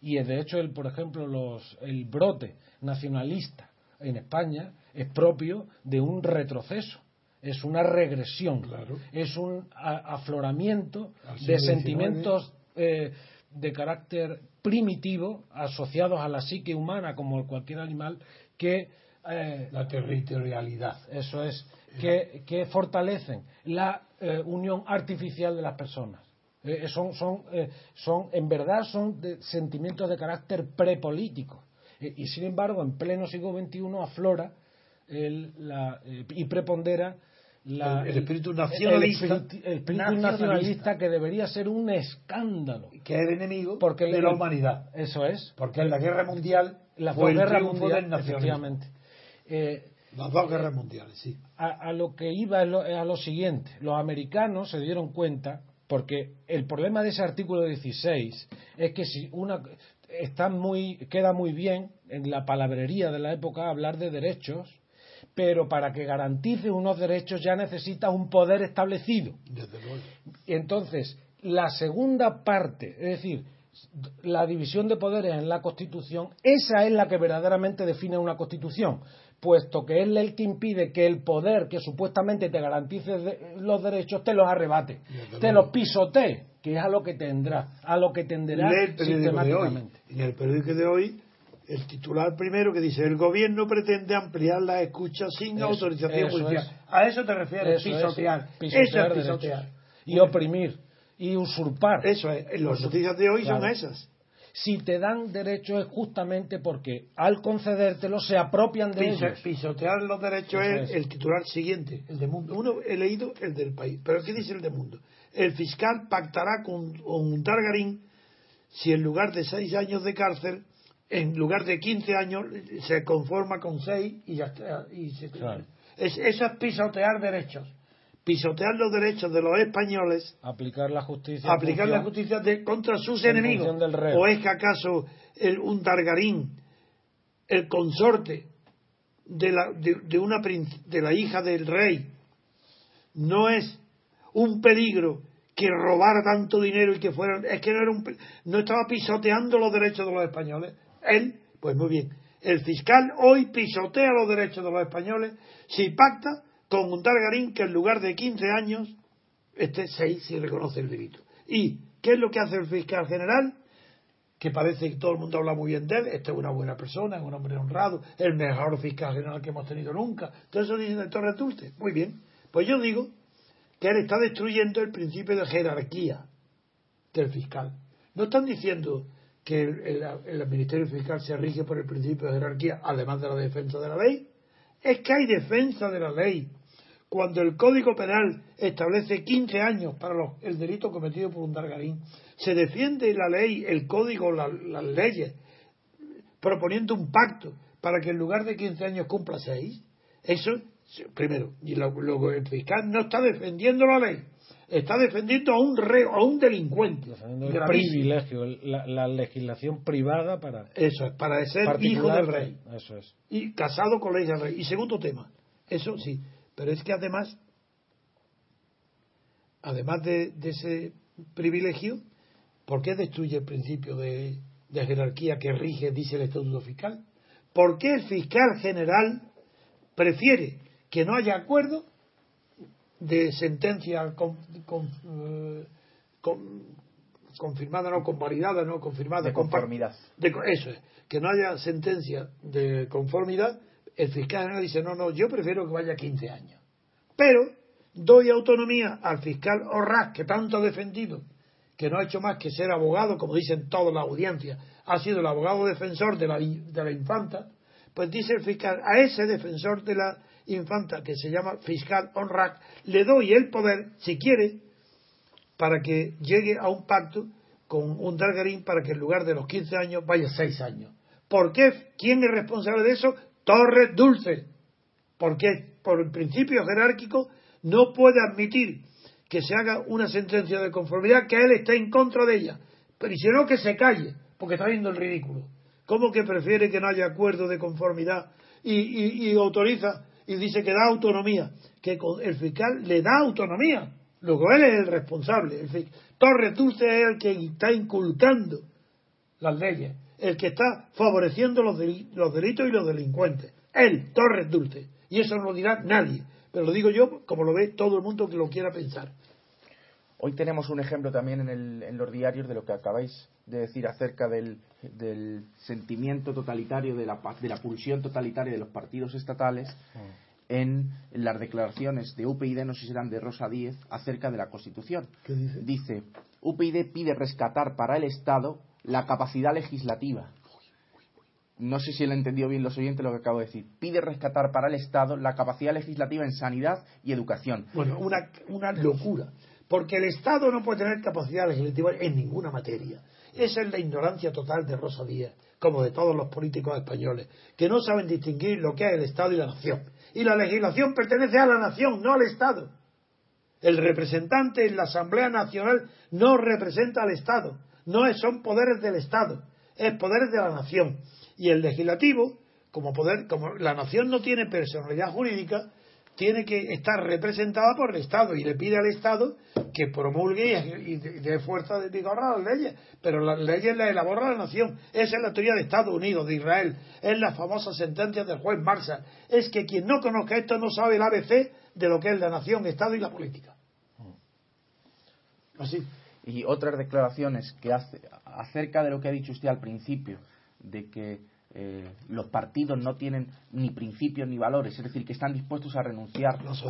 Speaker 3: Y de hecho, el, por ejemplo, los, el brote nacionalista en España es propio de un retroceso, es una regresión,
Speaker 2: Claro.
Speaker 3: es un afloramiento de sentimientos eh, de carácter primitivo asociados a la psique humana como cualquier animal que eh,
Speaker 2: La territorialidad.
Speaker 3: eso es que, que fortalecen la eh, unión artificial de las personas Eh, son son eh, son en verdad son de- sentimientos de carácter prepolítico Eh, y sin embargo en pleno siglo XXI aflora el- la, eh, y prepondera la-
Speaker 2: El- el espíritu
Speaker 3: el-
Speaker 2: nacionalista-
Speaker 3: el espíritu, el espíritu
Speaker 2: nacionalista.
Speaker 3: nacionalista que debería ser un escándalo
Speaker 2: Que es el enemigo
Speaker 3: Porque
Speaker 2: de
Speaker 3: el-
Speaker 2: la humanidad.
Speaker 3: eso es
Speaker 2: Porque en la guerra mundial
Speaker 3: la
Speaker 2: fue el
Speaker 3: guerra
Speaker 2: triunfo
Speaker 3: mundial
Speaker 2: del nacionalismo.
Speaker 3: Eh,
Speaker 2: Las dos guerras mundiales, sí.
Speaker 3: a, a lo que iba es lo, es a lo siguiente. Los americanos se dieron cuenta, porque el problema de ese artículo 16 es que si una está muy queda muy bien en la palabrería de la época hablar de derechos, pero para que garantice unos derechos ya necesita un poder establecido.
Speaker 2: Desde luego.
Speaker 3: Y entonces, la segunda parte, es decir, la división de poderes en la Constitución, esa es la que verdaderamente define una Constitución, puesto que es el que impide que el poder que supuestamente te garantice los derechos te los arrebate,
Speaker 2: Desde
Speaker 3: te
Speaker 2: luego.
Speaker 3: los pisotee, que es a lo que tendrá, a lo que tenderá
Speaker 2: Lee el periódico de hoy.
Speaker 3: sistemáticamente.
Speaker 2: En el periódico de hoy, el titular primero que dice: el gobierno pretende ampliar las escuchas sin
Speaker 3: Eso,
Speaker 2: autorización
Speaker 3: eso
Speaker 2: judicial.
Speaker 3: es.
Speaker 2: A eso te refieres,
Speaker 3: Eso es,
Speaker 2: pisotear. es pisotear.
Speaker 3: Y oprimir, y usurpar.
Speaker 2: Eso es. Las noticias de hoy son esas.
Speaker 3: Si te dan derechos es justamente porque al concedértelo se apropian de
Speaker 2: Piso-
Speaker 3: ellos.
Speaker 2: pisotear los derechos es. el titular siguiente, el de Mundo. Uno he leído el del país, pero ¿qué dice el de Mundo? El fiscal pactará con, con un Targarín si en lugar de seis años de cárcel, en lugar de 15 años, se conforma con seis y ya está. Y se-
Speaker 3: Claro.
Speaker 2: es, eso es pisotear derechos. Pisotear los derechos de los españoles
Speaker 3: aplicar la justicia.
Speaker 2: aplicar la justicia de- contra sus
Speaker 3: en
Speaker 2: enemigos. ¿O es que acaso el, un Targarín, el consorte de la, de, de una de la hija del rey, no es un peligro que robara tanto dinero y que fuera es que no era un no estaba pisoteando los derechos de los españoles él pues muy bien el fiscal hoy pisotea los derechos de los españoles si pacta con un Targarín que en lugar de 15 años este 6 si reconoce el delito y qué es lo que hace el fiscal general que parece que todo el mundo habla muy bien de él, este es una buena persona, es un hombre honrado, el mejor fiscal general que hemos tenido nunca. Todo eso dicen de Torres. Muy bien. Pues yo digo que él está destruyendo el principio de jerarquía del fiscal. No están diciendo que el, el- Ministerio Fiscal se rige por el principio de jerarquía, además de la defensa de la ley. Es que hay defensa de la ley. Cuando el Código Penal establece 15 años para los- el delito cometido por un Dargarín, se defiende la ley, el Código, la- las leyes, proponiendo un pacto para que en lugar de 15 años cumpla 6. Eso, primero, y luego el fiscal no está defendiendo la ley, está defendiendo a un reo, a un delincuente.
Speaker 3: defendiendo el privilegio, la, la legislación privada para
Speaker 2: Eso es, para ser hijo del rey.
Speaker 3: Eso es.
Speaker 2: y casado con la hija del rey. Y segundo tema, eso sí, pero es que además, además de, de ese privilegio, ¿por qué destruye el principio de, de jerarquía que rige, dice el Estatuto Fiscal? ¿Por qué el fiscal general prefiere que no haya acuerdo de sentencia con- con- eh, con- confirmada, no convalidada, no confirmada,
Speaker 1: De conformidad.
Speaker 2: de eso es, que no haya sentencia de conformidad, el fiscal general dice, no, no, yo prefiero que vaya 15 años. Pero doy autonomía al fiscal Orraz, que tanto ha defendido, que no ha hecho más que ser abogado, como dicen todas las audiencias, ha sido el abogado defensor de la, de la infanta, pues dice el fiscal, a ese defensor de la infanta, que se llama fiscal Orraz, le doy el poder, si quiere, para que llegue a un pacto con un Dargarín para que en lugar de los 15 años vaya 6 años. ¿Por qué? ¿Quién es responsable de eso? Torres Dulce. Porque por el principio jerárquico no puede admitir que se haga una sentencia de conformidad que él esté en contra de ella. Pero y si no, que se calle, porque está viendo el ridículo. ¿Cómo que prefiere que no haya acuerdo de conformidad y autoriza y dice que da autonomía? que el fiscal le da autonomía. Luego él es el responsable. Torres Dulce es el que está inculcando las leyes, el que está favoreciendo los, los delitos y los delincuentes. Él, Torres Dulce. Y eso no lo dirá nadie. Pero lo digo yo como lo ve todo el mundo que lo quiera pensar.
Speaker 1: Hoy tenemos un ejemplo también en, los diarios de lo que acabáis de decir acerca del, sentimiento totalitario, de la, de la pulsión totalitaria de los partidos estatales mm. en, las declaraciones de UPyD, no sé si serán de Rosa Díez, acerca de la Constitución.
Speaker 2: ¿Qué dice?
Speaker 1: Dice, UPyD pide rescatar para el Estado la capacidad legislativa. No sé si le entendió bien los oyentes lo que acabo de decir. Pide rescatar para el Estado la capacidad legislativa en sanidad y educación.
Speaker 2: Bueno, una, una locura. Porque el Estado no puede tener capacidad legislativa en ninguna materia. Esa es la ignorancia total de Rosa Díaz, como de todos los políticos españoles, que no saben distinguir lo que es el Estado y la nación. Y la legislación pertenece a la nación, no al Estado. El representante en la Asamblea Nacional no representa al Estado, no son poderes del Estado, es poderes de la nación. Y el legislativo, como poder, como la nación no tiene personalidad jurídica, tiene que estar representada por el Estado y le pide al Estado que promulgue y dé fuerza de vigor las leyes. Pero las leyes las elabora la nación. Esa es la teoría de Estados Unidos, de Israel. Es la famosa sentencia del juez Marshall. Es que quien no conozca esto no sabe el ABC de lo que es la nación, Estado y la política. Así.
Speaker 1: Y otras declaraciones que hace acerca de lo que ha dicho usted al principio, de que eh, los partidos no tienen ni principios ni valores, es decir, que están dispuestos a renunciar
Speaker 2: a su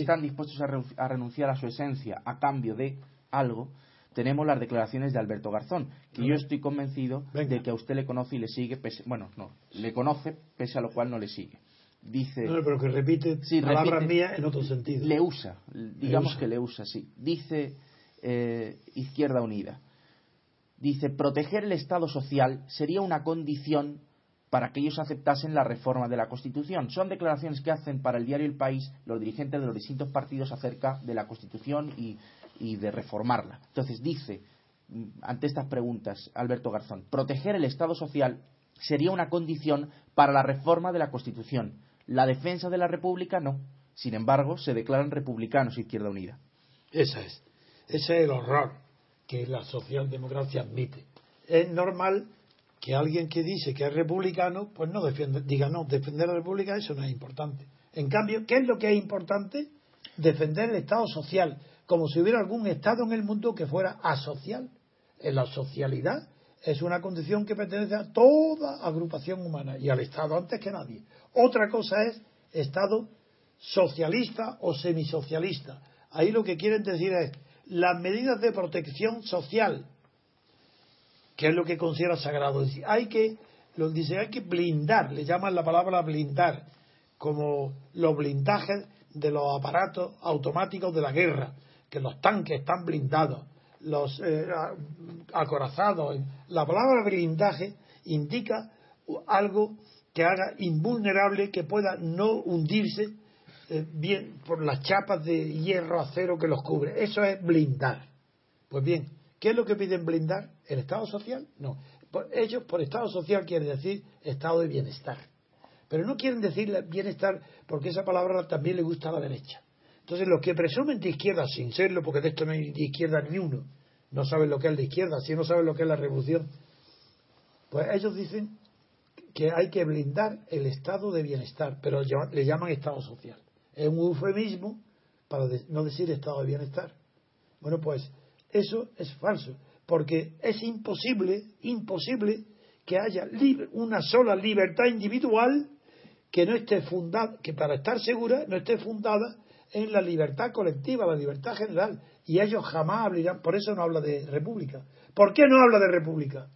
Speaker 1: están dispuestos a, renunciar a su esencia a cambio de algo. Tenemos las declaraciones de Alberto Garzón, que yo estoy convencido de que a usted le conoce y le sigue, bueno, no, le conoce pese a lo cual no le sigue. Dice,
Speaker 2: no, pero que repite palabras mías en otro sentido.
Speaker 1: Le usa, digamos que le usa, sí. Dice eh, Izquierda Unida dice, proteger el Estado social sería una condición para que ellos aceptasen la reforma de la Constitución. Son declaraciones que hacen para el diario El País los dirigentes de los distintos partidos acerca de la Constitución y, de reformarla. Entonces dice, mm, ante estas preguntas, Alberto Garzón, proteger el Estado social sería una condición para la reforma de la Constitución. La defensa de la República no. Sin embargo, se declaran republicanos Izquierda Unida.
Speaker 2: Esa es. Ese es el horror que la socialdemocracia admite. Es normal que alguien que dice que es republicano, pues no defiende, diga no, defender la república, eso no es importante. En cambio, ¿qué es lo que es importante? Defender el Estado social, como si hubiera algún Estado en el mundo que fuera asocial. En la socialidad es una condición que pertenece a toda agrupación humana y al Estado antes que nadie. Otra cosa es Estado socialista o semisocialista. Ahí lo que quieren decir es las medidas de protección social, que es lo que considera sagrado. Hay que, lo dice, hay que blindar, le llaman la palabra blindar, como los blindajes de los aparatos automáticos de la guerra, que los tanques están blindados, los eh, acorazados. La palabra blindaje indica algo que haga invulnerable, que pueda no hundirse eh, bien por las chapas de hierro, acero que los cubre. Eso es blindar. Pues bien, ¿qué es lo que piden blindar? ¿El Estado social? No. ellos por Estado social quieren decir Estado de bienestar. Pero no quieren decir bienestar porque esa palabra también le gusta a la derecha. Entonces, los que presumen de izquierda, sin serlo, porque de esto no hay de izquierda ni uno, no saben lo que es de izquierda, si no saben lo que es la revolución, pues ellos dicen que hay que blindar el estado de bienestar, pero le llaman estado social. Es un eufemismo para no decir estado de bienestar. Bueno, pues eso es falso, porque es imposible, imposible que haya una sola libertad individual que no esté fundada, que para estar segura no esté fundada en la libertad colectiva, la libertad general. Y ellos jamás hablarán, por eso no habla de república. ¿Por qué no habla de república?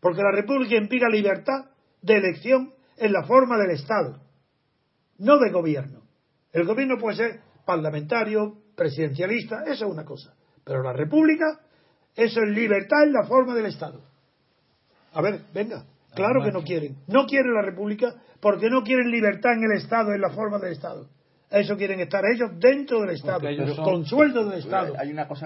Speaker 2: Porque la república implica libertad de elección en la forma del Estado, no de gobierno. El gobierno puede ser parlamentario, presidencialista, eso es una cosa. Pero la república, eso es libertad en la forma del Estado. A ver, venga. Claro que no quieren. No quieren la república porque no quieren libertad en el Estado, en la forma del Estado. Eso quieren estar ellos dentro del Estado, con sueldo del Estado.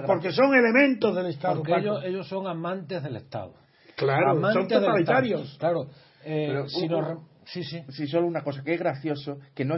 Speaker 2: porque son elementos del Estado.
Speaker 3: Porque ellos, son amantes del Estado.
Speaker 2: Claro, son totalitarios.
Speaker 3: Claro. Eh, si, nos, Sí, sí.
Speaker 1: Sí, solo una cosa, que es gracioso que no,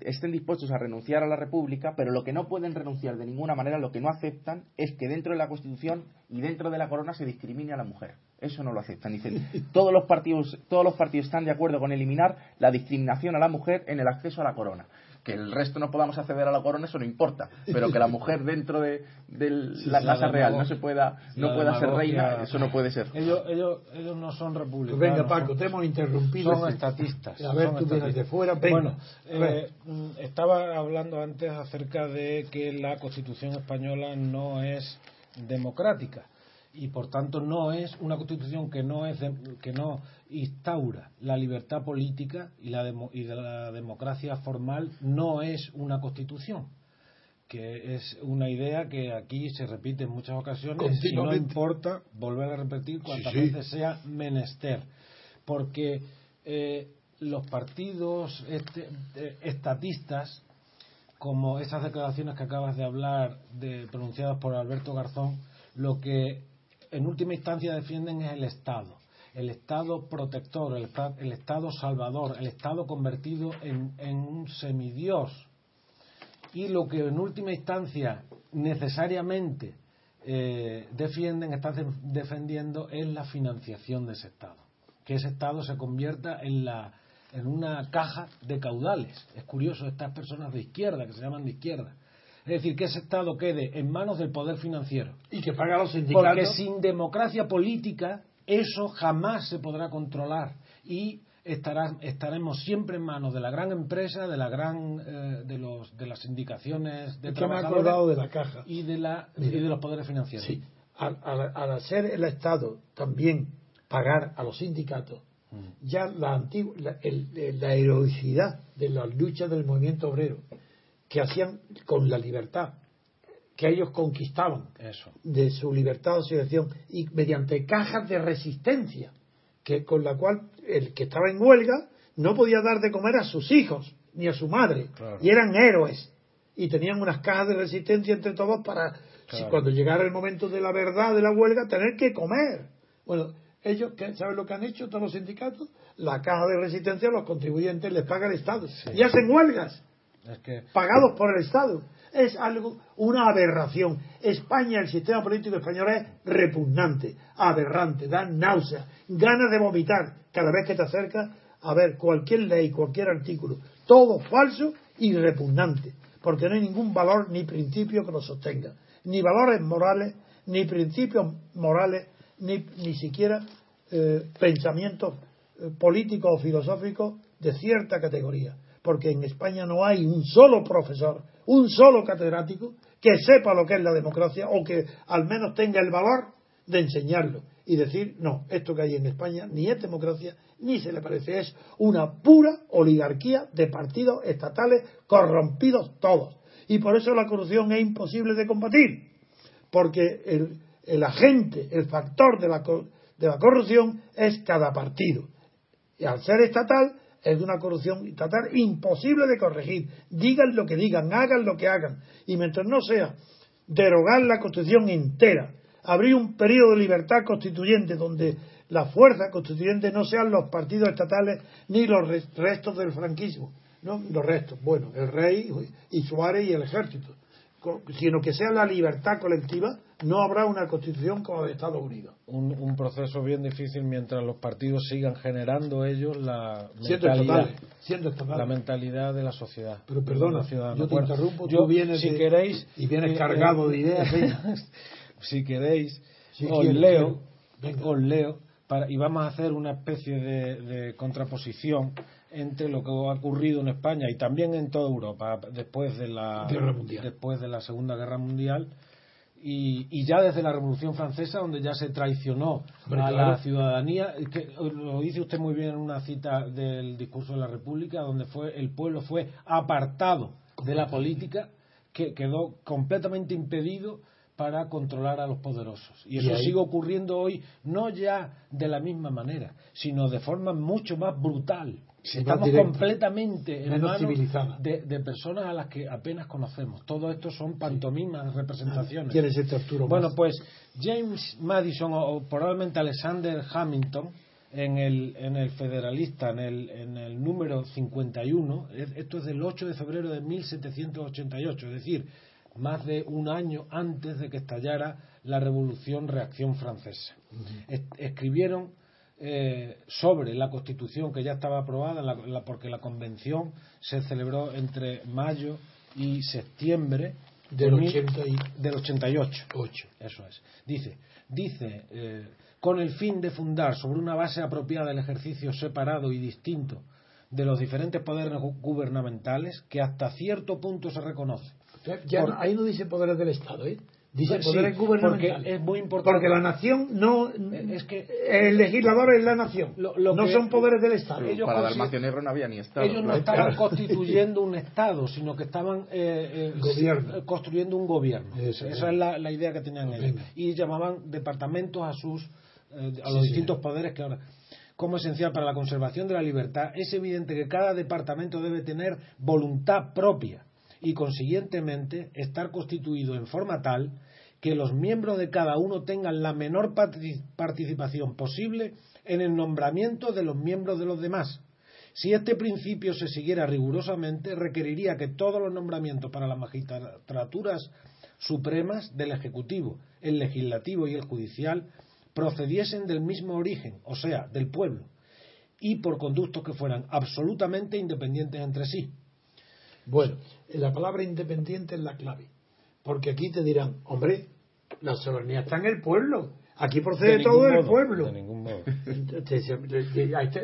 Speaker 1: estén dispuestos a renunciar a la República, pero lo que no pueden renunciar de ninguna manera, lo que no aceptan, es que dentro de la Constitución y dentro de la corona se discrimine a la mujer. Eso no lo aceptan. Dicen, todos los partidos, todos los partidos están de acuerdo con eliminar la discriminación a la mujer en el acceso a la corona que el resto no podamos acceder a la corona eso no importa. Pero que la mujer dentro de, la casa real no se pueda no pueda ser reina eso no puede ser.
Speaker 3: Ellos ellos ellos no son republicanos.
Speaker 2: Pues venga Paco te hemos interrumpido
Speaker 3: son estatistas
Speaker 2: a ver tú vienes de fuera
Speaker 3: bueno eh, estaba hablando antes acerca de que la constitución española no es democrática y por tanto no es una constitución que no es que no instaura la libertad política y la, y de la democracia formal no es una constitución que es una idea que aquí se repite en muchas ocasiones y no importa volver a repetir cuantas veces sea menester porque eh, los partidos este, eh, estatistas como esas declaraciones que acabas de hablar de pronunciadas por Alberto Garzón lo que en última instancia defienden es el Estado, el Estado protector, el, Estado salvador, el Estado convertido en, un semidios. Y lo que en última instancia necesariamente eh, defienden, están defendiendo es la financiación de ese Estado. Que ese Estado se convierta en, la, en una caja de caudales. Es curioso, estas personas de izquierda, que se llaman de izquierda, es decir, que ese Estado quede en manos del poder financiero.
Speaker 2: Y que pague a los sindicatos.
Speaker 3: Porque sin democracia política eso jamás se podrá controlar y estaremos siempre en manos de la gran empresa, de la gran eh, de los de las indicaciones de
Speaker 2: trabajadores
Speaker 3: de la caja y de la y de los poderes financieros.
Speaker 2: Sí. Al, hacer el Estado también pagar a los sindicatos, mm. ya la, antigua, la heroicidad de las luchas del movimiento obrero que hacían con la libertad que ellos conquistaban de su libertad de asociación y mediante cajas de resistencia que con la cual el que estaba en huelga no podía dar de comer a sus hijos ni a su madre. Y eran héroes. Y tenían unas cajas de resistencia entre todos para cuando llegara el momento de la verdad de la huelga tener que comer. Bueno ellos saben lo que han hecho todos los sindicatos la caja de resistencia los contribuyentes les paga el Estado. Y hacen huelgas pagados por el Estado. Es algo, una aberración. España, el sistema político español es repugnante, aberrante, da náusea, ganas de vomitar cada vez que te acercas a ver cualquier ley, cualquier artículo. Todo falso y repugnante, porque no hay ningún valor ni principio que lo sostenga. Ni valores morales, ni principios morales, ni, ni siquiera eh, pensamientos eh, políticos o filosóficos de cierta categoría porque en España no hay un solo profesor, un solo catedrático que sepa lo que es la democracia o que al menos tenga el valor de enseñarlo y decir, no, esto que hay en España ni es democracia ni se le parece, es una pura oligarquía de partidos estatales corrompidos todos. Y por eso la corrupción es imposible de combatir, porque el, agente, el factor de la, de la corrupción es cada partido. Y al ser estatal, es de una corrupción estatal imposible de corregir. Digan lo que digan, hagan lo que hagan. Y mientras no sea derogar la Constitución entera, abrir un periodo de libertad constituyente donde la fuerza constituyente no sean los partidos estatales ni los restos del franquismo, no los restos, bueno, el rey y Suárez y el ejército, sino que sea la libertad colectiva, no habrá una constitución como la de Estados Unidos.
Speaker 3: Un, proceso bien difícil mientras los partidos sigan generando ellos la mentalidad, la mentalidad de la sociedad.
Speaker 2: Pero perdona, yo te interrumpo, tú vienes
Speaker 3: si queréis,
Speaker 2: y vienes eh, cargado de ideas.
Speaker 3: si queréis, os leo, os leo para, y vamos a hacer una especie de contraposición entre lo que ha ocurrido en España y también en toda Europa después de la después de la Segunda Guerra Mundial y, ya desde la Revolución Francesa donde ya se traicionó a la ciudadanía que lo dice usted muy bien en una cita del discurso de la República donde fue el pueblo fue apartado de la política que quedó completamente impedido para controlar a los poderosos. Y eso sigue ocurriendo hoy, no ya de la misma manera, sino de forma mucho más brutal. Estamos completamente en manos de, personas a las que apenas conocemos. Todo esto son pantomimas, representaciones.
Speaker 2: ¿Quién Arturo
Speaker 3: Bueno, pues James Madison o, probablemente Alexander Hamilton en el, en el Federalista, en el, en el número 51, esto es del 8 de febrero de 1788, es decir, más de un año antes de que estallara la Revolución Reacción Francesa. escribieron eh, sobre la Constitución que ya estaba aprobada, porque la Convención se celebró entre mayo y septiembre
Speaker 2: del,
Speaker 3: 88. Eso es. Dice, dice eh, con el fin de fundar sobre una base apropiada el ejercicio separado y distinto de los diferentes poderes gubernamentales que hasta cierto punto se reconoce.
Speaker 2: ahí no dice poderes del Estado, ¿eh? Dice poderes gubernamentales.
Speaker 3: Porque es muy importante.
Speaker 2: Porque la nación no. Es que. El legislador es la nación. no son poderes del Estado.
Speaker 1: Ellos para Dalmacio Negro no había ni Estado.
Speaker 3: Ellos no estaban constituyendo un Estado, sino que estaban eh,
Speaker 2: eh,
Speaker 3: construyendo un gobierno. Esa es la, la, idea que tenían ellos. Y llamaban departamentos a sus. Eh, a los distintos poderes que ahora como esencial para la conservación de la libertad, es evidente que cada departamento debe tener voluntad propia y consiguientemente estar constituido en forma tal que los miembros de cada uno tengan la menor participación posible en el nombramiento de los miembros de los demás. Si este principio se siguiera rigurosamente, requeriría que todos los nombramientos para las magistraturas supremas del Ejecutivo, el Legislativo y el Judicial procediesen del mismo origen, o sea, del pueblo, y por conductos que fueran absolutamente independientes entre sí.
Speaker 2: Bueno, la palabra independiente es la clave, porque aquí te dirán, hombre, la soberanía está en el pueblo, aquí procede todo del pueblo.
Speaker 3: De ningún modo.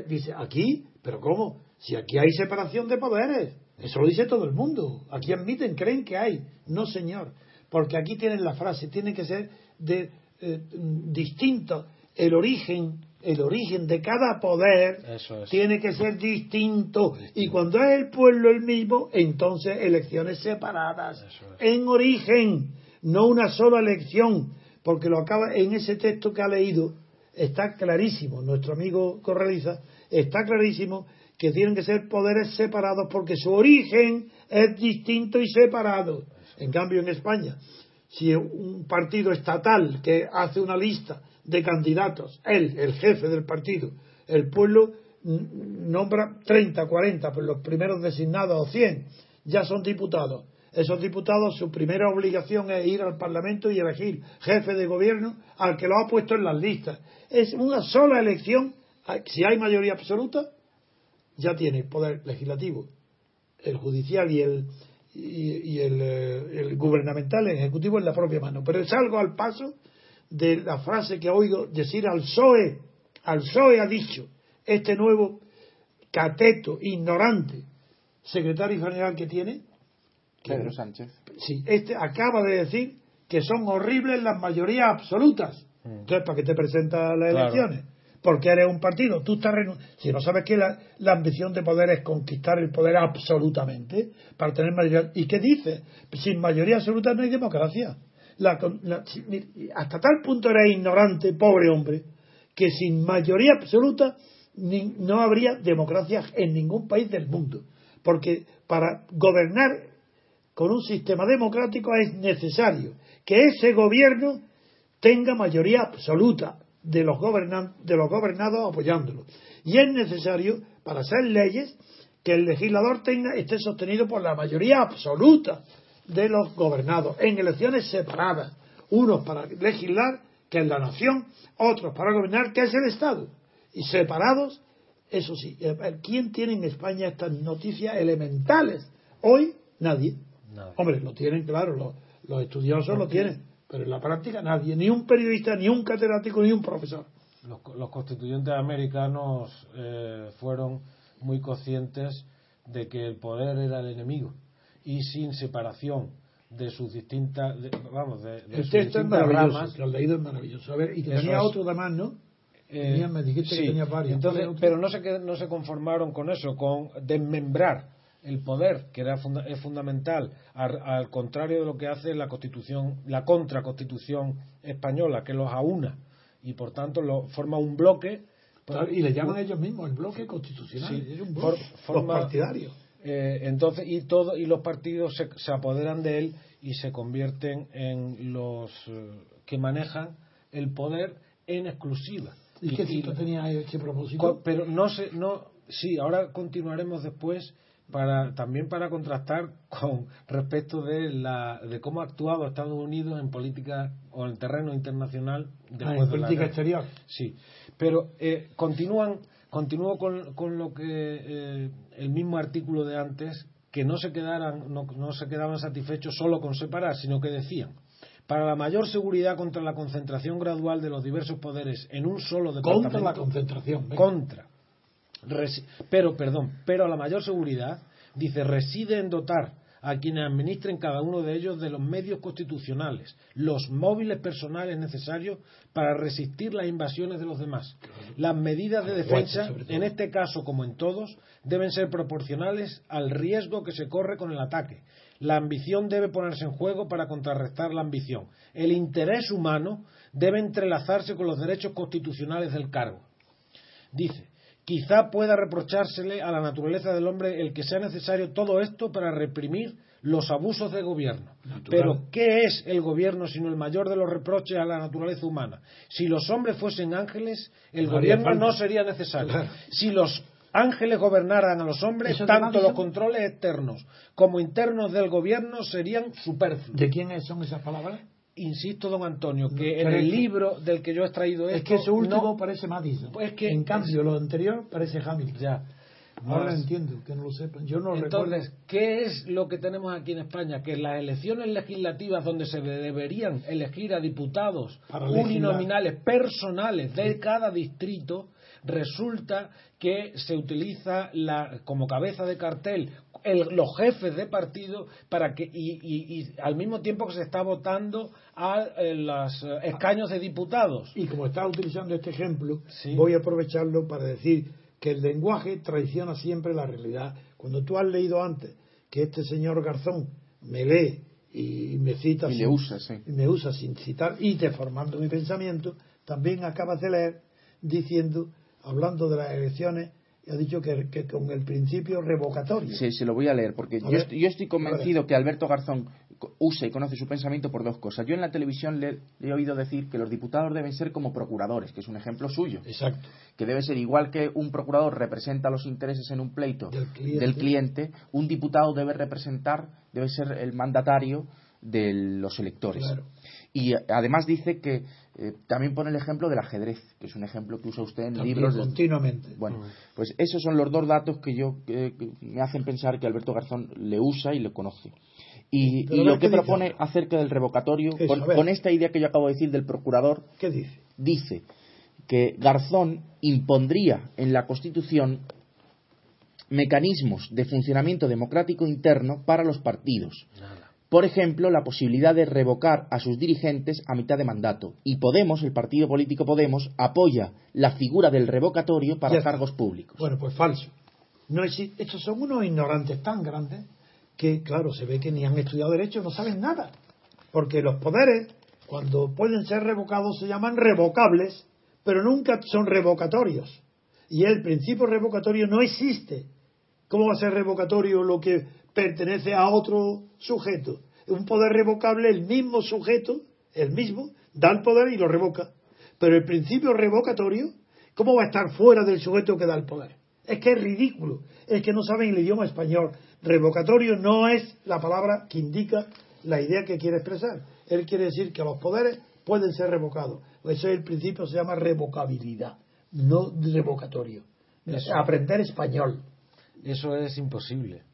Speaker 2: Dice, aquí, pero ¿cómo? Si aquí hay separación de poderes, eso lo dice todo el mundo, aquí admiten, creen que hay, no señor, porque aquí tienen la frase, tiene que ser de eh, distinto, el origen el origen de cada poder tiene que ser distinto. Y cuando es el pueblo el mismo, entonces elecciones separadas. En origen, no una sola elección. Porque lo acaba en ese texto que ha leído, está clarísimo, nuestro amigo Correliza, está clarísimo que tienen que ser poderes separados porque su origen es distinto y separado. En cambio, en España, si un partido estatal que hace una lista de candidatos, él, el jefe del partido, el pueblo nombra 30, 40, pues los primeros designados o 100 ya son diputados. Esos diputados, su primera obligación es ir al Parlamento y elegir jefe de gobierno al que lo ha puesto en las listas. Es una sola elección. Si hay mayoría absoluta, ya tiene poder legislativo, el judicial y el, y, el, eh, el, gubernamental, el ejecutivo en la propia mano. Pero es algo al paso de la frase que oído decir al PSOE, al PSOE ha dicho, este nuevo cateto, ignorante, secretario general que tiene,
Speaker 1: Pedro Sánchez.
Speaker 2: Sí, este acaba de decir que son horribles las mayorías absolutas. Mm. Entonces, ¿para qué te presentas las elecciones? Porque eres un partido. Tú estás Si no sabes que la, la, ambición de poder es conquistar el poder absolutamente, para tener mayoría. ¿Y qué dice? Sin mayoría absoluta no hay democracia hasta tal punto era ignorante, pobre hombre, que sin mayoría absoluta no habría democracia en ningún país del mundo. Porque para gobernar con un sistema democrático es necesario que ese gobierno tenga mayoría absoluta de los, de los gobernados apoyándolo. Y es necesario, para hacer leyes, que el legislador tenga, esté sostenido por la mayoría absoluta de los gobernados. En elecciones separadas, unos para legislar, que es la nación, otros para gobernar, que es el Estado, y separados, eso sí, eh, eh, ¿quién tiene en España estas noticias elementales? Hoy nadie. Hombre, lo tienen, claro, los, los estudiosos lo tienen, pero en la práctica nadie, ni un periodista, ni un catedrático, ni un profesor.
Speaker 3: Los, constituyentes americanos eh, fueron muy conscientes de que el poder era el enemigo y sin separación de sus distintas vamos de, de
Speaker 2: sus distintas ramas. lo leído es maravilloso. A ver y tenía otro de más no eh, me dijiste que tenía varios.
Speaker 3: Entonces pero no se no se conformaron con eso con desmembrar el poder que era es fundamental. Al, contrario de lo que hace la constitución la contraconstitución española que los aúna y por tanto lo forma un bloque
Speaker 2: y le llaman ellos mismos el bloque constitucional es un bloque, forma, partidarios
Speaker 3: eh, entonces, y, todo, y los partidos se, se, apoderan de él y se convierten en los eh, que manejan el poder en exclusiva.
Speaker 2: ¿Y, qué cita tenía ese propósito?
Speaker 3: Pero no sé, no, sí, ahora continuaremos después para también para contrastar con respecto de la de cómo ha actuado Estados Unidos en política o en el terreno internacional
Speaker 2: ah, en política exterior
Speaker 3: sí pero eh, continúan continúo con, con lo que eh, el mismo artículo de antes que no se quedaran no, no se quedaban satisfechos solo con separar sino que decían para la mayor seguridad contra la concentración gradual de los diversos poderes en un solo departamento
Speaker 2: contra la concentración
Speaker 3: contra. Pero, perdón, pero a la mayor seguridad, dice, reside en dotar a quienes administren cada uno de ellos de los medios constitucionales, los móviles personales necesarios para resistir las invasiones de los demás. Las medidas de defensa, en este caso como en todos, deben ser proporcionales al riesgo que se corre con el ataque. La ambición debe ponerse en juego para contrarrestar la ambición. El interés humano debe entrelazarse con los derechos constitucionales del cargo. Dice, Quizá pueda reprochársele a la naturaleza del hombre el que sea necesario todo esto para reprimir los abusos del gobierno. Pero, ¿qué es el gobierno sino el mayor de los reproches a la naturaleza humana? Si los hombres fuesen ángeles, el gobierno no sería necesario. Si los ángeles gobernaran a los hombres, tanto los controles externos como internos del gobierno serían superfluos.
Speaker 2: ¿De quién son esas palabras?
Speaker 3: Insisto, don Antonio, que en el libro del que yo he extraído esto...
Speaker 2: Es que ese último parece Madison.
Speaker 3: Pues que,
Speaker 2: en cambio, lo anterior parece Hamilton.
Speaker 3: Ya.
Speaker 2: Ahora entiendo, que no lo sepan. Yo no
Speaker 3: Entonces, ¿qué es lo que tenemos aquí en España? Que las elecciones legislativas donde se deberían elegir a diputados uninominales personales de cada distrito, resulta que se utiliza la, como cabeza de cartel los jefes de partido para que y, al mismo tiempo que se está votando a eh, los eh, escaños de diputados.
Speaker 2: Y como está utilizando este ejemplo, voy a aprovecharlo para decir que el lenguaje traiciona siempre la realidad. Cuando tú has leído antes que este señor Garzón me lee y me cita
Speaker 1: y, usa,
Speaker 2: y me usa sin citar y deformando mi pensamiento, también acabas de leer diciendo, hablando de las elecciones, ha dicho que, con el principio revocatorio.
Speaker 1: Sí, se lo voy a leer, porque yo, estoy convencido que Alberto Garzón usa y conoce su pensamiento por dos cosas. Yo en la televisión le, he oído decir que los diputados deben ser como procuradores, que es un ejemplo suyo.
Speaker 2: Exacto.
Speaker 1: Que debe ser igual que un procurador representa los intereses en un pleito del cliente, un diputado debe representar, debe ser el mandatario de los electores. Y además dice que eh, también pone el ejemplo del ajedrez, que es un ejemplo que usa usted en libros.
Speaker 2: Continuamente.
Speaker 1: Bueno, pues esos son los dos datos que yo me hacen pensar que Alberto Garzón le usa y le conoce. Y, lo que propone acerca del revocatorio, con, esta idea que yo acabo de decir del procurador,
Speaker 2: ¿qué dice?
Speaker 1: Dice que Garzón impondría en la Constitución mecanismos de funcionamiento democrático interno para los partidos. Por ejemplo, la posibilidad de revocar a sus dirigentes a mitad de mandato. Y Podemos, el partido político Podemos, apoya la figura del revocatorio para cargos públicos.
Speaker 2: Bueno, pues falso. No estos son unos ignorantes tan grandes que, claro, se ve que ni han estudiado derecho, no saben nada. Porque los poderes, cuando pueden ser revocados, se llaman revocables, pero nunca son revocatorios. Y el principio revocatorio no existe. ¿Cómo va a ser revocatorio lo que pertenece a otro sujeto. Un poder revocable, el mismo sujeto, el mismo, da el poder y lo revoca. Pero el principio revocatorio, ¿cómo va a estar fuera del sujeto que da el poder? Es que es ridículo. Es que no saben el idioma español. Revocatorio no es la palabra que indica la idea que quiere expresar. Él quiere decir que los poderes pueden ser revocados. Eso es el principio, se llama revocabilidad, no revocatorio. Aprender español.
Speaker 3: Eso es imposible.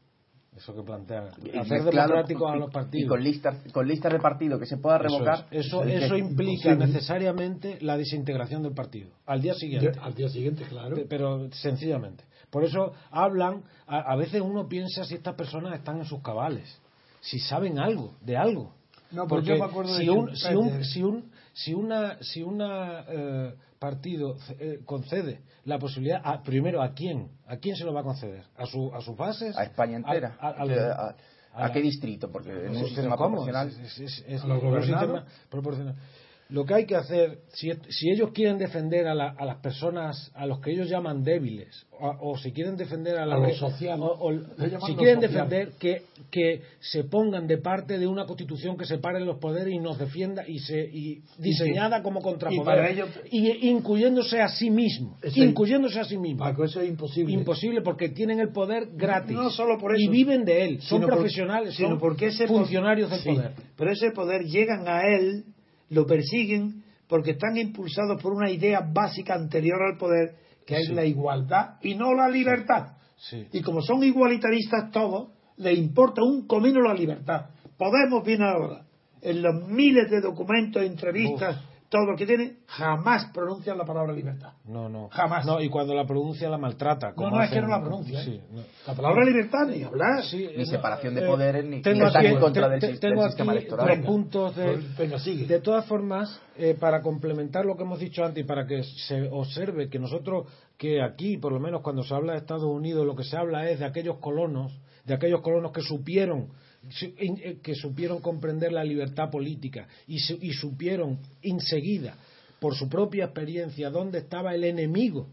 Speaker 3: Eso que plantea. Hacer democráticos a los partidos.
Speaker 1: Y con listas con lista de partido que se pueda revocar.
Speaker 3: Eso, eso, implica necesariamente la desintegración del partido. Al día siguiente.
Speaker 2: al día siguiente, claro.
Speaker 3: Pero sencillamente. Por eso hablan. A, veces uno piensa si estas personas están en sus cabales. Si saben algo, de algo.
Speaker 2: No, porque yo me acuerdo si, un,
Speaker 3: si, un, si, un, si una, si una eh, partido eh, concede la posibilidad, a, primero, ¿a quién? ¿A quién se lo va a conceder? ¿A, su, a sus bases?
Speaker 1: A España entera. ¿A, qué distrito? Porque en un sistema proporcional.
Speaker 3: Es, es, un sistema proporcional. Lo que hay que hacer, si, si ellos quieren defender a, la, a, las personas, a los que ellos llaman débiles, o, o si quieren defender a, la,
Speaker 2: A los sociales.
Speaker 3: o- o-
Speaker 2: Ellos llaman
Speaker 3: si quieren defender que, que se pongan de parte de una constitución que separe los poderes y nos defienda y se y diseñada como contrapoder,
Speaker 2: y para ello-
Speaker 3: y incluyéndose a sí mismo,
Speaker 2: Eso es-
Speaker 3: incluyéndose a sí mismo.
Speaker 2: Paco, eso es imposible.
Speaker 3: Imposible porque tienen el poder gratis.
Speaker 2: No solo por eso.
Speaker 3: Y viven de él. Son
Speaker 2: por-
Speaker 3: profesionales,
Speaker 2: sino
Speaker 3: son
Speaker 2: porque ese
Speaker 3: funcionarios del
Speaker 2: Sí,
Speaker 3: poder.
Speaker 2: Pero ese poder llegan a él, lo persiguen, porque están impulsados por una idea básica anterior al poder, que es la igualdad y no la libertad.
Speaker 3: Sí.
Speaker 2: Y como son igualitaristas todos, les importa un comino la libertad. Podemos bien ahora, en los miles de documentos, entrevistas, todo lo que tiene, jamás pronuncian la palabra libertad.
Speaker 3: No, no.
Speaker 2: Jamás.
Speaker 3: No, y cuando la pronuncia la maltrata.
Speaker 2: No,
Speaker 3: como
Speaker 2: no, es que no la pronuncia. ¿eh?
Speaker 3: Sí, no.
Speaker 2: La palabra libertad ni hablar.
Speaker 3: Sí,
Speaker 1: Ni separación de
Speaker 3: eh,
Speaker 1: poderes, ni-
Speaker 3: tengo
Speaker 1: ni están
Speaker 3: aquí-
Speaker 1: en contra
Speaker 3: te-
Speaker 1: del
Speaker 3: te-
Speaker 1: del sistema
Speaker 3: aquí
Speaker 1: electoral.
Speaker 3: dos
Speaker 2: Venga,
Speaker 3: puntos de,
Speaker 2: pues, sigue.
Speaker 3: de todas formas, eh, para complementar lo que hemos dicho antes y para que se observe que nosotros, que aquí, por lo menos cuando se habla de Estados Unidos, lo que se habla es de aquellos colonos, de aquellos colonos que supieron eh, que supieron comprender la libertad política y supieron enseguida, por su propia experiencia, dónde estaba el enemigo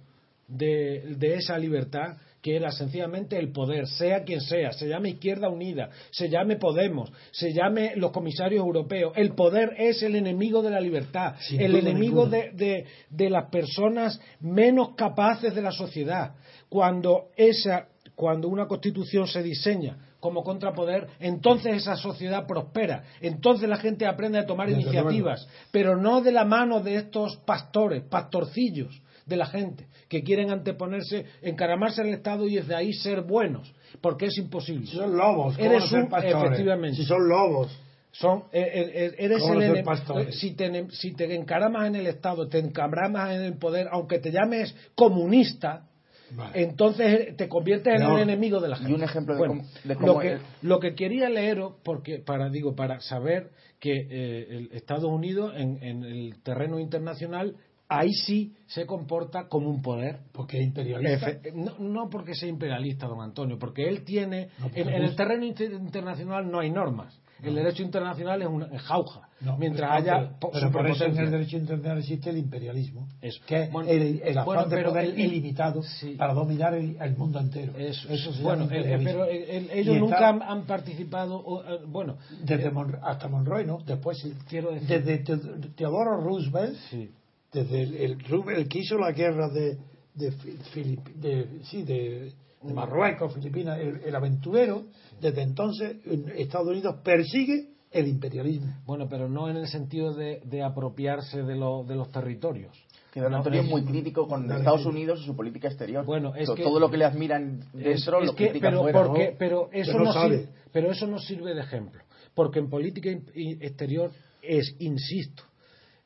Speaker 3: de, de esa libertad que era sencillamente el poder, sea quien sea, se llame Izquierda Unida, se llame Podemos, se llame los comisarios europeos, el poder es el enemigo de la libertad,
Speaker 2: Sin
Speaker 3: el enemigo de, de- de las personas menos capaces de la sociedad. Cuando, esa, cuando una constitución se diseña como contrapoder, entonces esa sociedad prospera, entonces la gente aprende a tomar iniciativas, pero no de la mano de estos pastores, pastorcillos de la gente, que quieren anteponerse, encaramarse al Estado y desde ahí ser buenos, porque es imposible.
Speaker 2: Si son lobos, ¿cómo
Speaker 3: Eres un-
Speaker 2: pastores?
Speaker 3: efectivamente.
Speaker 2: Si son lobos.
Speaker 3: Son, eh, eh, eh, eres
Speaker 2: ¿Cómo
Speaker 3: el si te, si te encaramas en el Estado, te encaramas en el poder, aunque te llames comunista,
Speaker 2: Vale.
Speaker 3: entonces te conviertes en
Speaker 2: No.
Speaker 3: un enemigo de la gente.
Speaker 1: Y un ejemplo de
Speaker 3: Bueno,
Speaker 1: cómo- de cómo
Speaker 3: lo, que, lo que quería leeros, porque para digo para saber que eh, el Estados Unidos en, en el terreno internacional ahí sí se comporta como un poder.
Speaker 2: Porque es imperialista.
Speaker 3: Efe- no, no porque sea imperialista, don Antonio, porque él tiene.
Speaker 2: No,
Speaker 3: en, en el terreno inter- internacional no hay normas. El derecho internacional es una es jauja.
Speaker 2: No,
Speaker 3: mientras haya
Speaker 2: pero, pero por eso en el derecho internacional existe el imperialismo,
Speaker 3: Eso.
Speaker 2: que
Speaker 3: Bueno,
Speaker 2: el, el afán
Speaker 3: bueno,
Speaker 2: de
Speaker 3: pero
Speaker 2: poder
Speaker 3: el-
Speaker 2: ilimitado
Speaker 3: sí.
Speaker 2: para dominar el, el mundo entero.
Speaker 3: Eso,
Speaker 2: se
Speaker 3: bueno, eh, eh, pero eh, ellos
Speaker 2: está
Speaker 3: nunca han, han participado. o, eh, bueno,
Speaker 2: desde
Speaker 3: eh,
Speaker 2: Mon- hasta Monroe, ¿no? Después sí.
Speaker 3: Quiero decir-
Speaker 2: desde Te- Teodoro Roosevelt,
Speaker 3: sí.
Speaker 2: Desde el, el el que hizo la guerra de de, Fi- Filip- de- sí, de, de Marruecos, Filipinas, el, el aventurero, desde entonces en Estados Unidos persigue el imperialismo.
Speaker 3: Bueno, pero no en el sentido de, de apropiarse de, lo- de los territorios.
Speaker 1: Que don
Speaker 3: No,
Speaker 1: Antonio es
Speaker 3: es-
Speaker 1: muy crítico con Estados. Unidos y su política exterior.
Speaker 3: Bueno, es
Speaker 1: To-
Speaker 3: que-
Speaker 1: todo lo que le admiran dentro
Speaker 3: Es-
Speaker 1: lo
Speaker 3: es que-
Speaker 1: critica
Speaker 3: pero,
Speaker 1: fuera.
Speaker 3: porque-
Speaker 2: ¿no?
Speaker 3: pero eso
Speaker 2: Pero
Speaker 3: no
Speaker 2: sabe.
Speaker 3: sirve, pero eso no sirve de ejemplo, porque en política exterior es, insisto,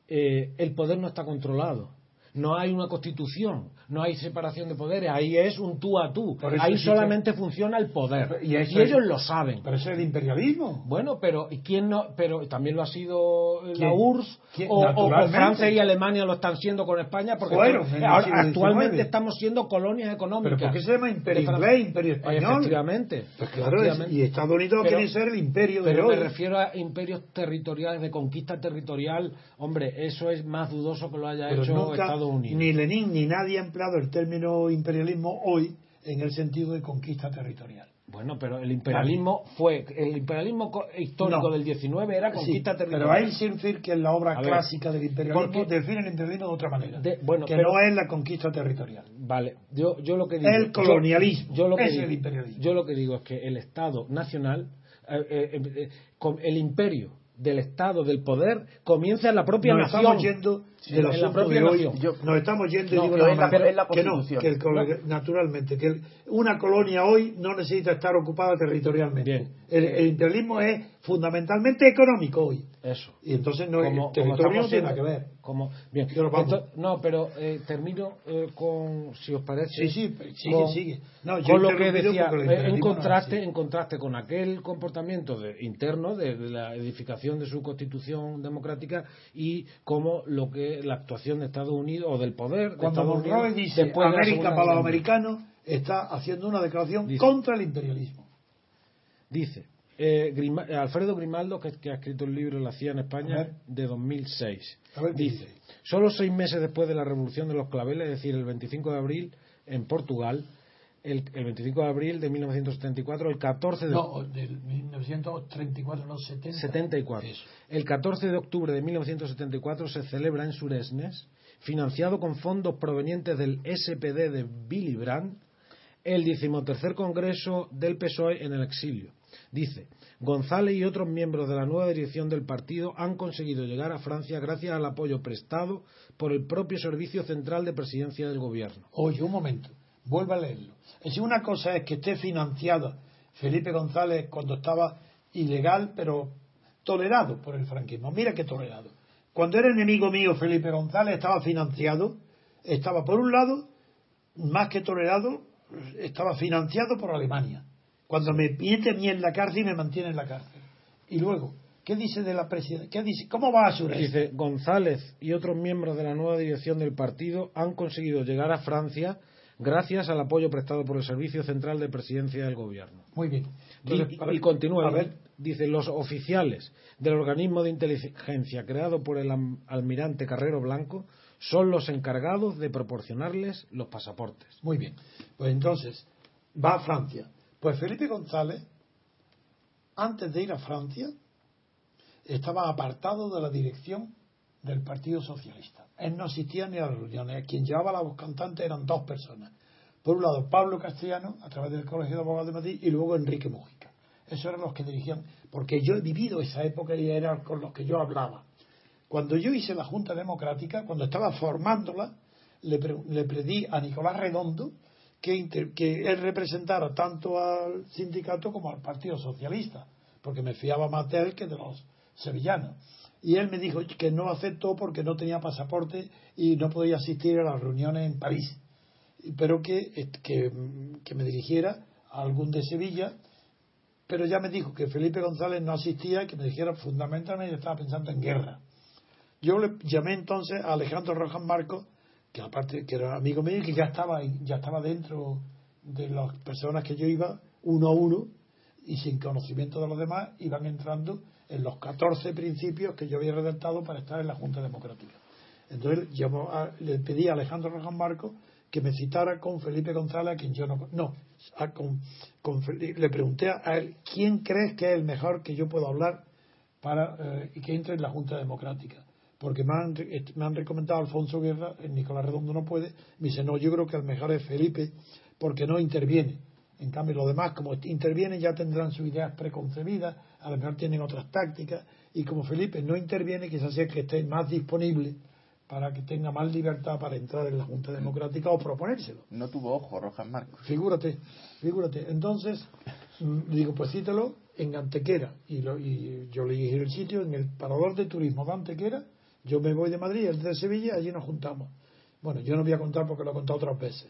Speaker 3: eh, el poder no está controlado. No hay una constitución, no hay separación de poderes, ahí es un tú a tú. Ahí
Speaker 2: existe-
Speaker 3: solamente funciona el poder.
Speaker 2: Y
Speaker 3: Y,
Speaker 2: eso es-
Speaker 3: ellos lo saben.
Speaker 2: Pero eso es el imperialismo.
Speaker 3: Bueno, pero ¿y quién no? Pero también lo ha sido la. URSS o, o- o
Speaker 2: Naturalmente.
Speaker 3: Francia y Alemania lo están siendo con España porque ahora- actualmente estamos siendo colonias económicas.
Speaker 2: ¿Pero por qué se llama imperio inglés, imperio español?
Speaker 3: Efectivamente.
Speaker 2: Pues claro,
Speaker 3: efectivamente.
Speaker 2: y Estados Unidos
Speaker 3: Pero-
Speaker 2: quiere ser el imperio de
Speaker 3: Pero
Speaker 2: hoy.
Speaker 3: me refiero a imperios territoriales de conquista territorial. Hombre, eso es más dudoso que lo haya
Speaker 2: Pero
Speaker 3: hecho
Speaker 2: nunca
Speaker 3: Estados Unidos.
Speaker 2: ni Lenin ni nadie ha empleado el término imperialismo hoy en el sentido de conquista territorial.
Speaker 3: Bueno, pero el imperialismo fue el imperialismo co- histórico
Speaker 2: No.
Speaker 3: del 19 era conquista
Speaker 2: Sí,
Speaker 3: territorial.
Speaker 2: Pero hay Shakespeare, que es la obra
Speaker 3: A ver,
Speaker 2: clásica del imperialismo,
Speaker 3: porque-
Speaker 2: define el imperialismo de otra manera.
Speaker 3: De- bueno,
Speaker 2: que
Speaker 3: pero-
Speaker 2: no es la conquista territorial.
Speaker 3: Vale, yo, yo lo que digo.
Speaker 2: El colonialismo,
Speaker 3: Yo, yo lo que
Speaker 2: ese
Speaker 3: digo,
Speaker 2: es el imperialismo.
Speaker 3: Yo lo que digo es que el Estado nacional, eh, eh, eh, con el imperio del Estado, del poder, comienza en la propia
Speaker 2: Nos
Speaker 3: nación.
Speaker 2: estamos yendo Del
Speaker 3: en la propia
Speaker 2: de hoy.
Speaker 3: nación.
Speaker 1: Yo-
Speaker 2: nos estamos yendo
Speaker 3: No,
Speaker 2: digo,
Speaker 1: la- es la
Speaker 2: que no, que el naturalmente que el- una colonia hoy no necesita estar ocupada territorialmente.
Speaker 3: Bien.
Speaker 2: El, el imperialismo es fundamentalmente económico hoy.
Speaker 3: Eso.
Speaker 2: Y entonces no,
Speaker 3: Como-
Speaker 2: el territorio no tiene nada que ver.
Speaker 3: Como, bien. No, pero eh, termino eh, con, si os parece.
Speaker 2: Sí, sí, sigue,
Speaker 3: con-
Speaker 2: sigue. No, yo
Speaker 3: con lo que decía, eh, en
Speaker 2: no
Speaker 3: contraste, en contraste con aquel comportamiento de- interno de, de la edificación de su constitución democrática y como lo que la actuación de Estados Unidos o del poder de
Speaker 2: Cuando
Speaker 3: Estados Unidos
Speaker 2: dice
Speaker 3: después
Speaker 2: América para los americanos, está haciendo una declaración
Speaker 3: Dice.
Speaker 2: contra el imperialismo.
Speaker 3: dice eh, Alfredo Grimaldo, que, ha escrito el libro La CIA en España de 2006. dice, solo seis meses después de la Revolución de los Claveles, es decir, el 25 de abril, en Portugal, el, 25 de abril de 1974, el 14 de...
Speaker 2: No, del 1934, no, 70.
Speaker 3: 74. El 14 de octubre de 1974 se celebra en Suresnes, financiado con fondos provenientes del SPD de Billy Brandt, el decimotercer Congreso del PSOE en el exilio. Dice, González y otros miembros de la nueva dirección del partido han conseguido llegar a Francia gracias al apoyo prestado por el propio Servicio Central de Presidencia del Gobierno.
Speaker 2: Oye, un momento, vuelva a leerlo. Es decir, una cosa es que esté financiado Felipe González cuando estaba ilegal, pero tolerado por el franquismo. Mira qué tolerado. Cuando era enemigo mío Felipe González estaba financiado, estaba por un lado, más que tolerado, estaba financiado por Alemania cuando me mete a mí en la cárcel y me mantiene en la cárcel. Y luego, ¿qué dice de la presidencia? Dice? ¿Cómo va a Suresnes?
Speaker 3: Dice, González y otros miembros de la nueva dirección del partido han conseguido llegar a Francia gracias al apoyo prestado por el Servicio Central de Presidencia del Gobierno.
Speaker 2: Muy bien.
Speaker 3: y, continúa, a ver. dice, los oficiales del organismo de inteligencia creado por el almirante Carrero Blanco son los encargados de proporcionarles los pasaportes.
Speaker 2: Muy bien. Pues entonces, va a Francia pues Felipe González, antes de ir a Francia, estaba apartado de la dirección del Partido Socialista. Él no asistía ni a las reuniones. Quien llevaba la voz cantante eran dos personas. Por un lado, Pablo Castellano, a través del Colegio de Abogados de Madrid, y luego Enrique Mujica. Esos eran los que dirigían, porque yo he vivido esa época y eran con los que yo hablaba. Cuando yo hice la Junta Democrática, cuando estaba formándola, le, le pedí a Nicolás Redondo que, él representara tanto al sindicato como al Partido Socialista, porque me fiaba más de él que de los sevillanos. Y él me dijo que no aceptó porque no tenía pasaporte y no podía asistir a las reuniones en París, pero que, que, que me dirigiera a algún de Sevilla, pero ya me dijo que Felipe González no asistía y que me dijera fundamentalmente estaba pensando en guerra. Yo le llamé entonces a Alejandro Rojas Marcos que aparte que era amigo mío y que ya estaba ya estaba dentro de las personas que yo iba uno a uno y sin conocimiento de los demás iban entrando en los 14 principios que yo había redactado para estar en la Junta Democrática. Entonces le pedí a Alejandro Rojas Marco que me citara con Felipe González, a quien yo no. No, le pregunté a él, ¿quién crees que es el mejor que yo puedo hablar para eh, que entre en la Junta Democrática? porque me han, me han recomendado Alfonso Guerra, Nicolás Redondo no puede, me dice, no, yo creo que el mejor es Felipe, porque no interviene. En cambio, los demás, como intervienen, ya tendrán sus ideas preconcebidas, a lo mejor tienen otras tácticas, y como Felipe no interviene, quizás sea que esté más disponible para que tenga más libertad para entrar en la Junta Democrática o proponérselo.
Speaker 1: No tuvo ojo, Rojas Marcos.
Speaker 2: Figúrate, figúrate. Entonces, mm, digo, pues cítelo en Antequera. Y, y yo le dije el sitio, en el parador de turismo de Antequera, yo me voy de Madrid, él de Sevilla, allí nos juntamos. Bueno, yo no voy a contar porque lo he contado otras veces.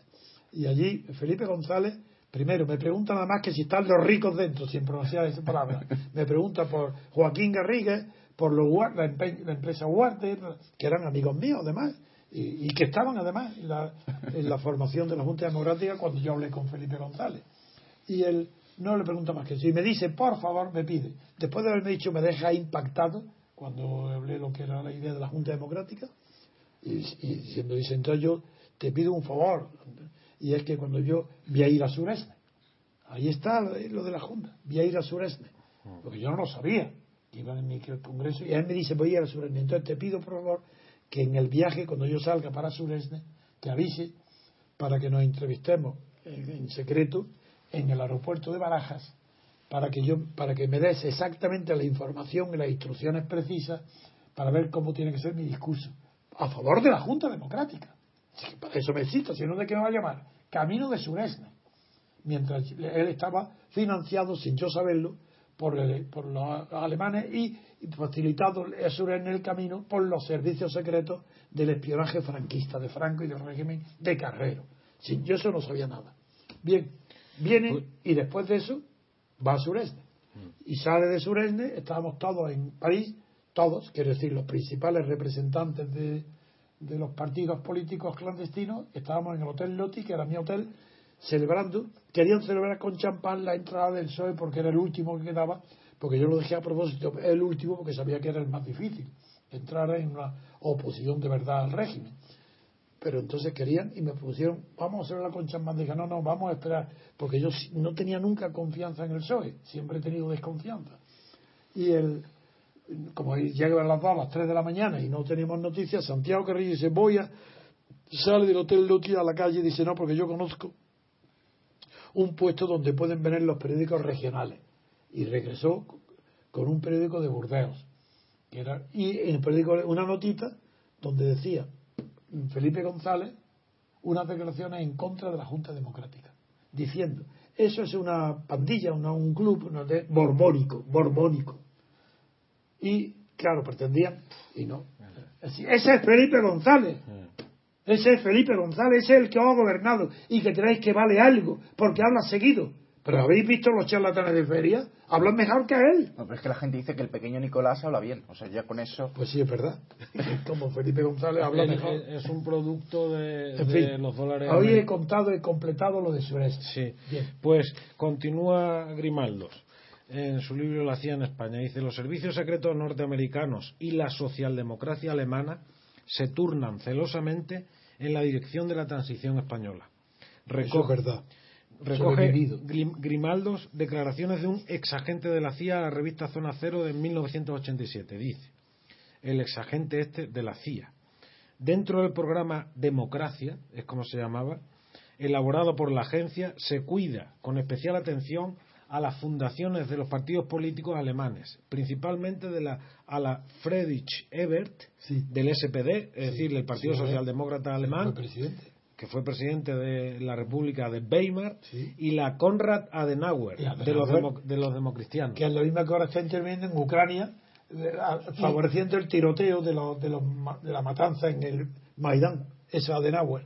Speaker 2: Y allí Felipe González, primero, me pregunta nada más que si están los ricos dentro, sin pronunciar esa palabra. Me pregunta por Joaquín Garrigues, por los, la, empresa Huarte, que eran amigos míos además, y, que estaban además en la, formación de la Junta Democrática cuando yo hablé con Felipe González. Y él no le pregunta más que eso. Y me dice, por favor, me pide. Después de haberme dicho, me deja impactado cuando hablé lo que era la idea de la Junta Democrática, y, diciendo, dice, entonces yo te pido un favor, y es que cuando yo voy a ir a Suresne, ahí está lo de la Junta, voy a ir a Suresne, porque yo no lo sabía, iba en mi congreso, y él me dice, voy a ir a Suresne, entonces te pido por favor que en el viaje, cuando yo salga para Suresne, te avise para que nos entrevistemos en secreto en el aeropuerto de Barajas para que yo para que me des exactamente la información y las instrucciones precisas para ver cómo tiene que ser mi discurso a favor de la Junta Democrática. Para eso me cito, si no de qué me va a llamar. Camino de Suresne. Mientras él estaba financiado, sin yo saberlo, por, por los alemanes y, facilitado a Suresne el camino por los servicios secretos del espionaje franquista de Franco y del régimen de Carrero. Sin, yo eso no sabía nada. Bien, viene y después de eso va a Suresne. Y sale de Suresne, estábamos todos en París, todos, quiero decir, los principales representantes de, los partidos políticos clandestinos, estábamos en el Hotel Loti, que era mi hotel, celebrando querían celebrar con champán la entrada del PSOE porque era el último que quedaba, porque yo lo dejé a propósito, el último porque sabía que era el más difícil, entrar en una oposición de verdad al régimen. Pero entonces querían y me propusieron, vamos a celebrar con champán. Dije, no, no, vamos a esperar, porque yo no tenía nunca confianza en el PSOE, siempre he tenido desconfianza. Y el, como llega a las 2, a las 3 de la mañana y no tenemos noticias, Santiago Carrillo dice, voy a, sale del Hotel Luti a la calle y dice, no, porque yo conozco un puesto donde pueden venir los periódicos regionales. Y regresó con un periódico de Burdeos. Y en el periódico una notita donde decía Felipe González unas declaraciones en contra de la Junta Democrática, diciendo, eso es una pandilla, un club borbónico, borbónico y, claro, pretendían, y no. Ese es Felipe González. Ese es Felipe González, ese es el que ha gobernado y que creéis que vale algo, porque habla seguido. Pero ¿habéis visto los charlatanes de feria? Hablan mejor que él.
Speaker 1: No, pero es que la gente dice que el pequeño Nicolás habla bien. O sea, ya con eso.
Speaker 2: Pues sí, es verdad. Como Felipe González habla mejor.
Speaker 3: Es un producto de, los dólares.
Speaker 2: Hoy he contado y completado lo de Suez.
Speaker 3: Sí. Pues continúa Grimaldos en su libro La CIA en España. Dice, los servicios secretos norteamericanos y la socialdemocracia alemana se turnan celosamente en la dirección de la transición española.
Speaker 2: Recoge, verdad.
Speaker 3: Recoge Grimaldos declaraciones de un exagente de la CIA a la revista Zona Cero de 1987. Dice, el exagente este de la CIA. Dentro del programa Democracia, es como se llamaba, elaborado por la agencia, se cuida con especial atención a las fundaciones de los partidos políticos alemanes, principalmente de la, a la Friedrich Ebert del SPD, es decir, del Partido Socialdemócrata Alemán, que fue presidente de la República de Weimar, y la Konrad Adenauer, de, los de los democristianos.
Speaker 2: Que es la misma que ahora está interviniendo en Ucrania, favoreciendo el tiroteo de, los, de, los, de la matanza en el Maidán, esa Adenauer.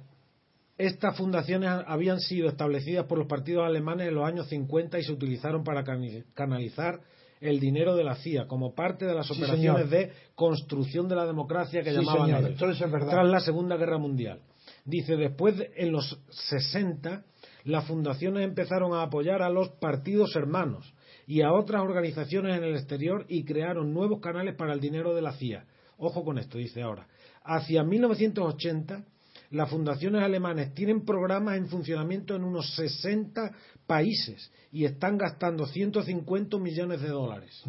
Speaker 3: Estas fundaciones habían sido establecidas por los partidos alemanes en los años 50 y se utilizaron para canalizar el dinero de la CIA como parte de las operaciones de construcción de la democracia que llamaban ellos, tras la Segunda Guerra Mundial. Dice, después, en los 60, las fundaciones empezaron a apoyar a los partidos hermanos y a otras organizaciones en el exterior y crearon nuevos canales para el dinero de la CIA. Ojo con esto, dice ahora. Hacia 1980 las fundaciones alemanas tienen programas en funcionamiento en unos 60 países y están gastando 150 millones de dólares.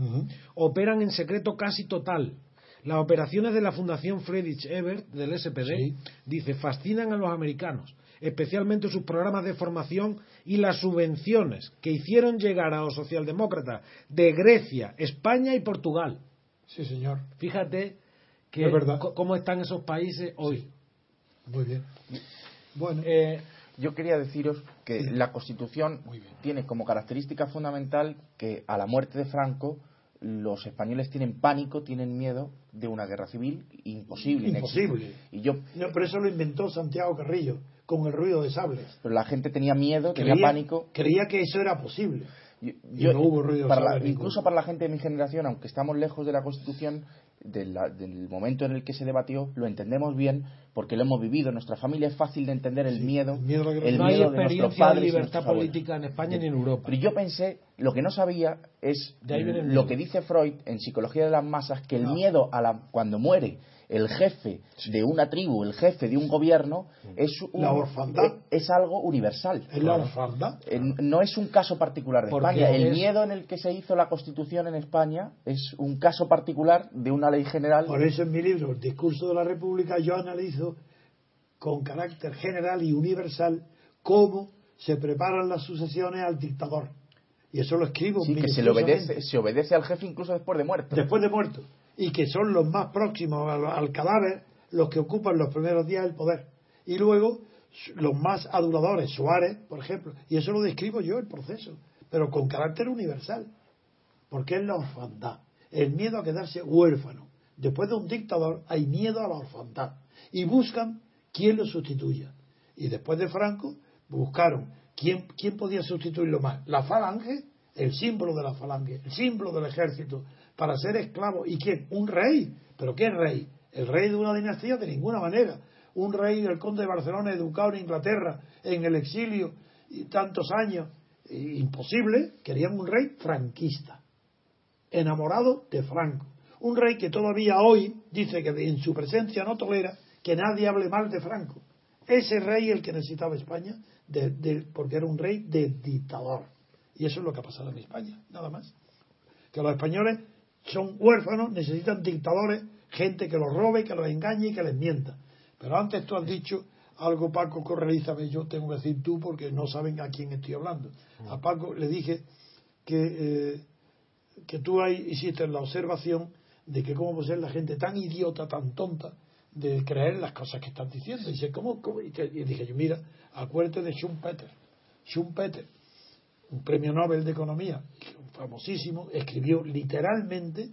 Speaker 3: Operan en secreto casi total. Las operaciones de la Fundación Friedrich Ebert del SPD, dice, fascinan a los americanos, especialmente sus programas de formación y las subvenciones que hicieron llegar a los socialdemócratas de Grecia, España y Portugal.
Speaker 2: Sí, señor.
Speaker 3: Fíjate que cómo están esos países hoy.
Speaker 2: Muy bien.
Speaker 1: Bueno, eh, yo quería deciros que la Constitución tiene como característica fundamental que a la muerte de Franco los españoles tienen pánico, tienen miedo de una guerra civil imposible.
Speaker 2: Imposible. Y yo, no, pero eso lo inventó Santiago Carrillo con el ruido de sables.
Speaker 1: Pero la gente tenía miedo, tenía pánico.
Speaker 2: Creía que eso era posible. Yo, no hubo ruido
Speaker 1: de incluso para la gente de mi generación, aunque estamos lejos de la Constitución, del momento en el que se debatió, lo entendemos bien porque lo hemos vivido. En nuestra familia es fácil de entender el miedo, el miedo,
Speaker 3: no hay experiencia de libertad política en España ni en Europa.
Speaker 1: Pero yo pensé, lo que no sabía es lo que dice Freud en Psicología de las Masas, que el miedo a la, cuando muere el jefe de una tribu, el jefe de un gobierno, es, es, algo universal.
Speaker 2: ¿Es la orfandad?
Speaker 1: No es un caso particular de España. El miedo en el que se hizo la Constitución en España es un caso particular de una ley general.
Speaker 2: Por eso en mi libro, El discurso de la República, yo analizo con carácter general y universal cómo se preparan las sucesiones al dictador. Y eso lo escribo.
Speaker 1: Sí, que se, le obedece, se obedece al jefe incluso después de muerto.
Speaker 2: Después de muerto y que son los más próximos al, cadáver los que ocupan los primeros días del poder. Y luego los más aduladores, Suárez, por ejemplo, y eso lo describo yo el proceso, pero con carácter universal, porque es la orfandad, el miedo a quedarse huérfano. Después de un dictador hay miedo a la orfandad y buscan quién lo sustituya. Y después de Franco buscaron quién, quién podía sustituirlo más. La falange, el símbolo de la falange, el símbolo del ejército, para ser esclavo. ¿Y quién? Un rey. ¿Pero qué rey? ¿El rey de una dinastía? De ninguna manera. Un rey del conde de Barcelona educado en Inglaterra, en el exilio, y tantos años, imposible, querían un rey franquista, enamorado de Franco. Un rey que todavía hoy dice que en su presencia no tolera que nadie hable mal de Franco. Ese rey el que necesitaba España, porque era un rey de dictador. Y eso es lo que ha pasado en España, nada más. Que los españoles son huérfanos, necesitan dictadores, gente que los robe, que los engañe y que les mienta. Pero antes tú has dicho algo, Paco, correlízame, yo tengo que decir tú porque no saben a quién estoy hablando. A Paco le dije que, eh, que tú ahí hiciste la observación de que cómo puede ser la gente tan idiota, tan tonta, de creer las cosas que están diciendo. Y dice, ¿cómo? Y, dije yo, mira, acuérdate de Schumpeter. Schumpeter, un premio Nobel de Economía, famosísimo, escribió literalmente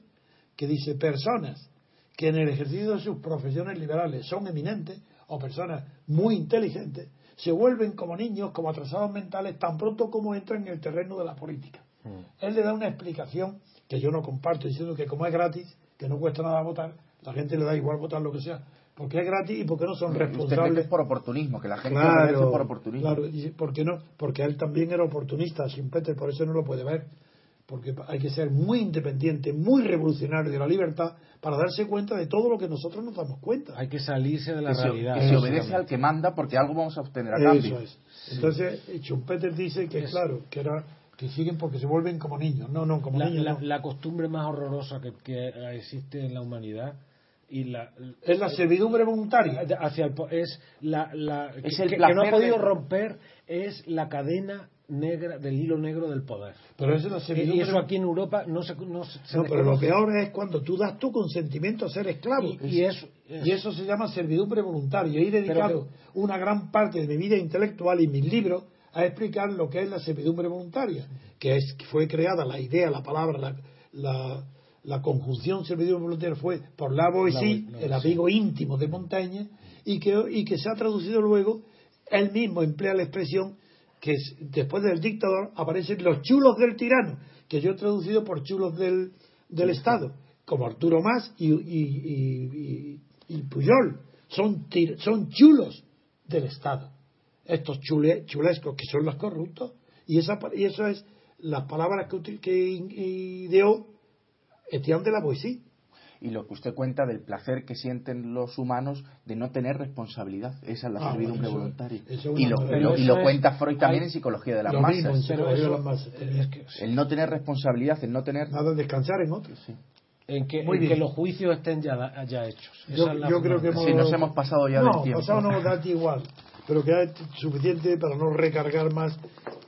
Speaker 2: que dice, personas que en el ejercicio de sus profesiones liberales son eminentes o personas muy inteligentes, se vuelven como niños, como atrasados mentales, tan pronto como entran en el terreno de la política. Mm. Él le da una explicación que yo no comparto, diciendo que como es gratis, que no cuesta nada votar, la gente le da igual votar lo que sea, porque es gratis y porque no son responsables.
Speaker 1: por oportunismo, que la gente claro, por oportunismo.
Speaker 2: Claro, porque no, porque él también era oportunista, sin Peter, por eso no lo puede ver. Porque hay que ser muy independiente, muy revolucionario de la libertad para darse cuenta de todo lo que nosotros nos damos cuenta.
Speaker 3: Hay que salirse de la realidad.
Speaker 1: y se obedece al que manda porque algo vamos a obtener a cambio.
Speaker 2: Eso es. Entonces, Schumpeter dice que, claro, que era que siguen porque se vuelven como niños. No, no, como
Speaker 3: la,
Speaker 2: niños.
Speaker 3: La, costumbre más horrorosa que, existe en la humanidad y la,
Speaker 2: es la servidumbre voluntaria
Speaker 3: hacia el, es la, la es el que, no ha podido romper es la cadena negra del hilo negro del poder.
Speaker 2: Pero eso la servidumbre...
Speaker 3: y eso aquí en Europa no se no,
Speaker 2: no pero lo peor es cuando tú das tu consentimiento a ser esclavo.
Speaker 3: Y, eso,
Speaker 2: y eso se llama servidumbre voluntaria. Y he dedicado una gran parte de mi vida intelectual y mis libros a explicar lo que es la servidumbre voluntaria que es que fue creada la idea la palabra la la conjunción servidumbre voluntaria fue por la Boissy, el amigo íntimo de Montaigne, y que, y que se ha traducido luego, él mismo emplea la expresión que después del dictador aparecen los chulos del tirano, que yo he traducido por chulos del, del Estado, como Arturo Más y, y, y, Puyol, son, son chulos del Estado. Estos chulescos que son los corruptos, y, esa, y eso es las palabras que, que ideó Etienne de la poesía.
Speaker 1: Y lo que usted cuenta del placer que sienten los humanos de no tener responsabilidad. Esa es la ah, servidumbre voluntaria. y, lo, y lo, cuenta Freud también en Psicología de las Masas. el no tener responsabilidad, el no tener...
Speaker 2: Nada, descansar en otros.
Speaker 3: En, que, que, los juicios estén ya, ya hechos.
Speaker 2: Yo, creo que
Speaker 1: si nos hemos pasado ya
Speaker 2: no,
Speaker 1: del tiempo.
Speaker 2: pasado no da igual, pero que es suficiente para no recargar más.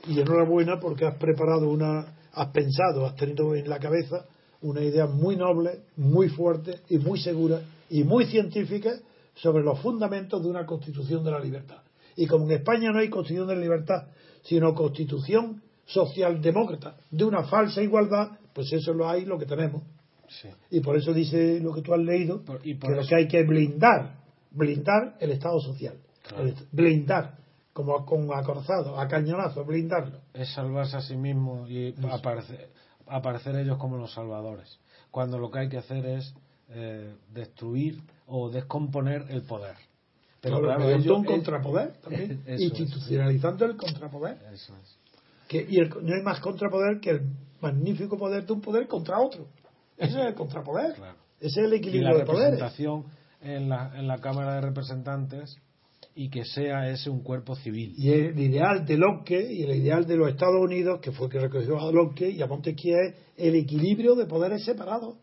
Speaker 2: Y enhorabuena porque has preparado una, has pensado, has tenido en la cabeza una idea muy noble, muy fuerte y muy segura y muy científica sobre los fundamentos de una constitución de la libertad. Y como en España no hay constitución de la libertad, sino constitución socialdemócrata de una falsa igualdad, pues eso lo hay, lo que tenemos. Y por eso dice lo que tú has leído, que lo que hay que blindar, blindar el Estado social. blindar, como con acorazado, a cañonazo, blindarlo.
Speaker 3: Es salvarse a sí mismo y aparecer aparecer ellos como los salvadores, cuando lo que hay que hacer es eh, destruir o descomponer el poder.
Speaker 2: Pero claro, un contrapoder también, institucionalizando el contrapoder.
Speaker 3: Eso es.
Speaker 2: Que, y no hay más contrapoder que el magnífico poder de un poder contra otro. Ese es el contrapoder. Ese es el equilibrio de poderes.
Speaker 3: La representación en la, en la Cámara de Representantes y que sea ese un cuerpo civil.
Speaker 2: Y el ideal de Locke y el ideal de los Estados Unidos, que fue que recogió a Locke y a Montesquieu, es el equilibrio de poderes separados.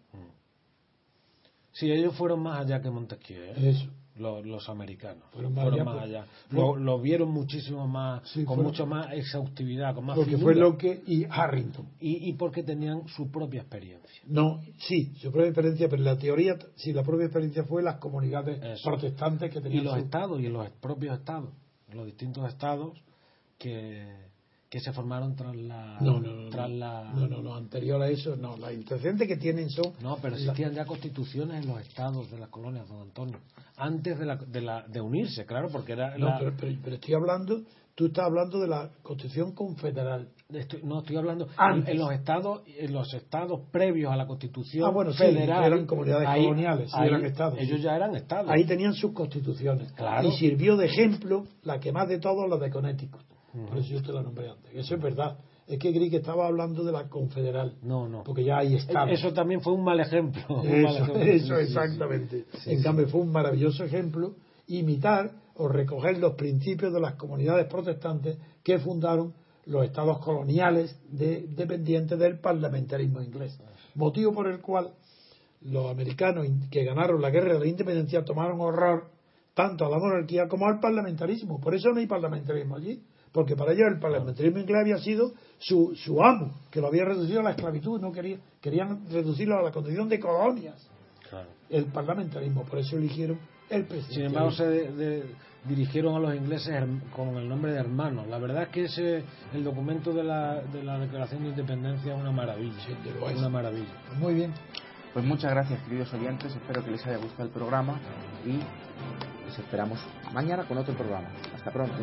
Speaker 3: Sí, ellos fueron más allá que Montesquieu. ¿eh?
Speaker 2: Eso
Speaker 3: los, americanos. Fueron más allá. Lo, vieron muchísimo más, con mucho más exhaustividad, con más
Speaker 2: Porque fue Locke y Harrington.
Speaker 3: Y, y porque tenían su propia experiencia.
Speaker 2: No, sí, su propia experiencia, pero la teoría, sí, la propia experiencia fue las comunidades protestantes que tenían.
Speaker 3: Y los estados, y en los propios estados, los distintos estados que que se formaron tras la
Speaker 2: no no no,
Speaker 3: tras
Speaker 2: no,
Speaker 3: la
Speaker 2: no, no, anterior a eso no. Las intenciones que tienen son
Speaker 3: no pero existían ya constituciones en los estados de las colonias don Antonio. Antes de la de, la, de unirse claro porque era
Speaker 2: no pero, pero, estoy hablando tú estás hablando de la constitución confederal.
Speaker 3: No estoy hablando en, los estados en los estados previos a la constitución ah, bueno, federal
Speaker 2: eran comunidades coloniales eran estados.
Speaker 3: ellos ya eran estados.
Speaker 2: Ahí tenían sus constituciones.
Speaker 3: Claro.
Speaker 2: y sirvió de ejemplo la que más de todos la de Connecticut Por eso yo te la nombré antes. Eso es verdad. Es que creí que estaba hablando de la confederal.
Speaker 3: No, no.
Speaker 2: Porque ya ahí estaba.
Speaker 3: Eso también fue un mal ejemplo. Un
Speaker 2: Eso,
Speaker 3: mal ejemplo.
Speaker 2: eso
Speaker 3: Sí, sí,
Speaker 2: exactamente.
Speaker 3: sí.
Speaker 2: en cambio, fue un maravilloso ejemplo imitar o recoger los principios de las comunidades protestantes que fundaron los estados coloniales de- dependientes del parlamentarismo inglés. Motivo por el cual los americanos que ganaron la guerra de la independencia tomaron horror tanto a la monarquía como al parlamentarismo. Por eso no hay parlamentarismo allí, porque para ellos el parlamentarismo inglés había sido su, su amo, que lo había reducido a la esclavitud, no quería, querían reducirlo a la condición de colonias
Speaker 3: Claro.
Speaker 2: el parlamentarismo, por eso eligieron el
Speaker 3: Sin
Speaker 2: presidente.
Speaker 3: embargo, se de- de- dirigieron a los ingleses con el nombre de hermanos. La verdad es que ese, el documento de la, de la Declaración de Independencia es una maravilla.
Speaker 2: Sí, es.
Speaker 3: Una maravilla.
Speaker 2: Muy bien.
Speaker 1: Pues muchas gracias, queridos oyentes. Espero que les haya gustado el programa y les esperamos mañana con otro programa. Hasta pronto.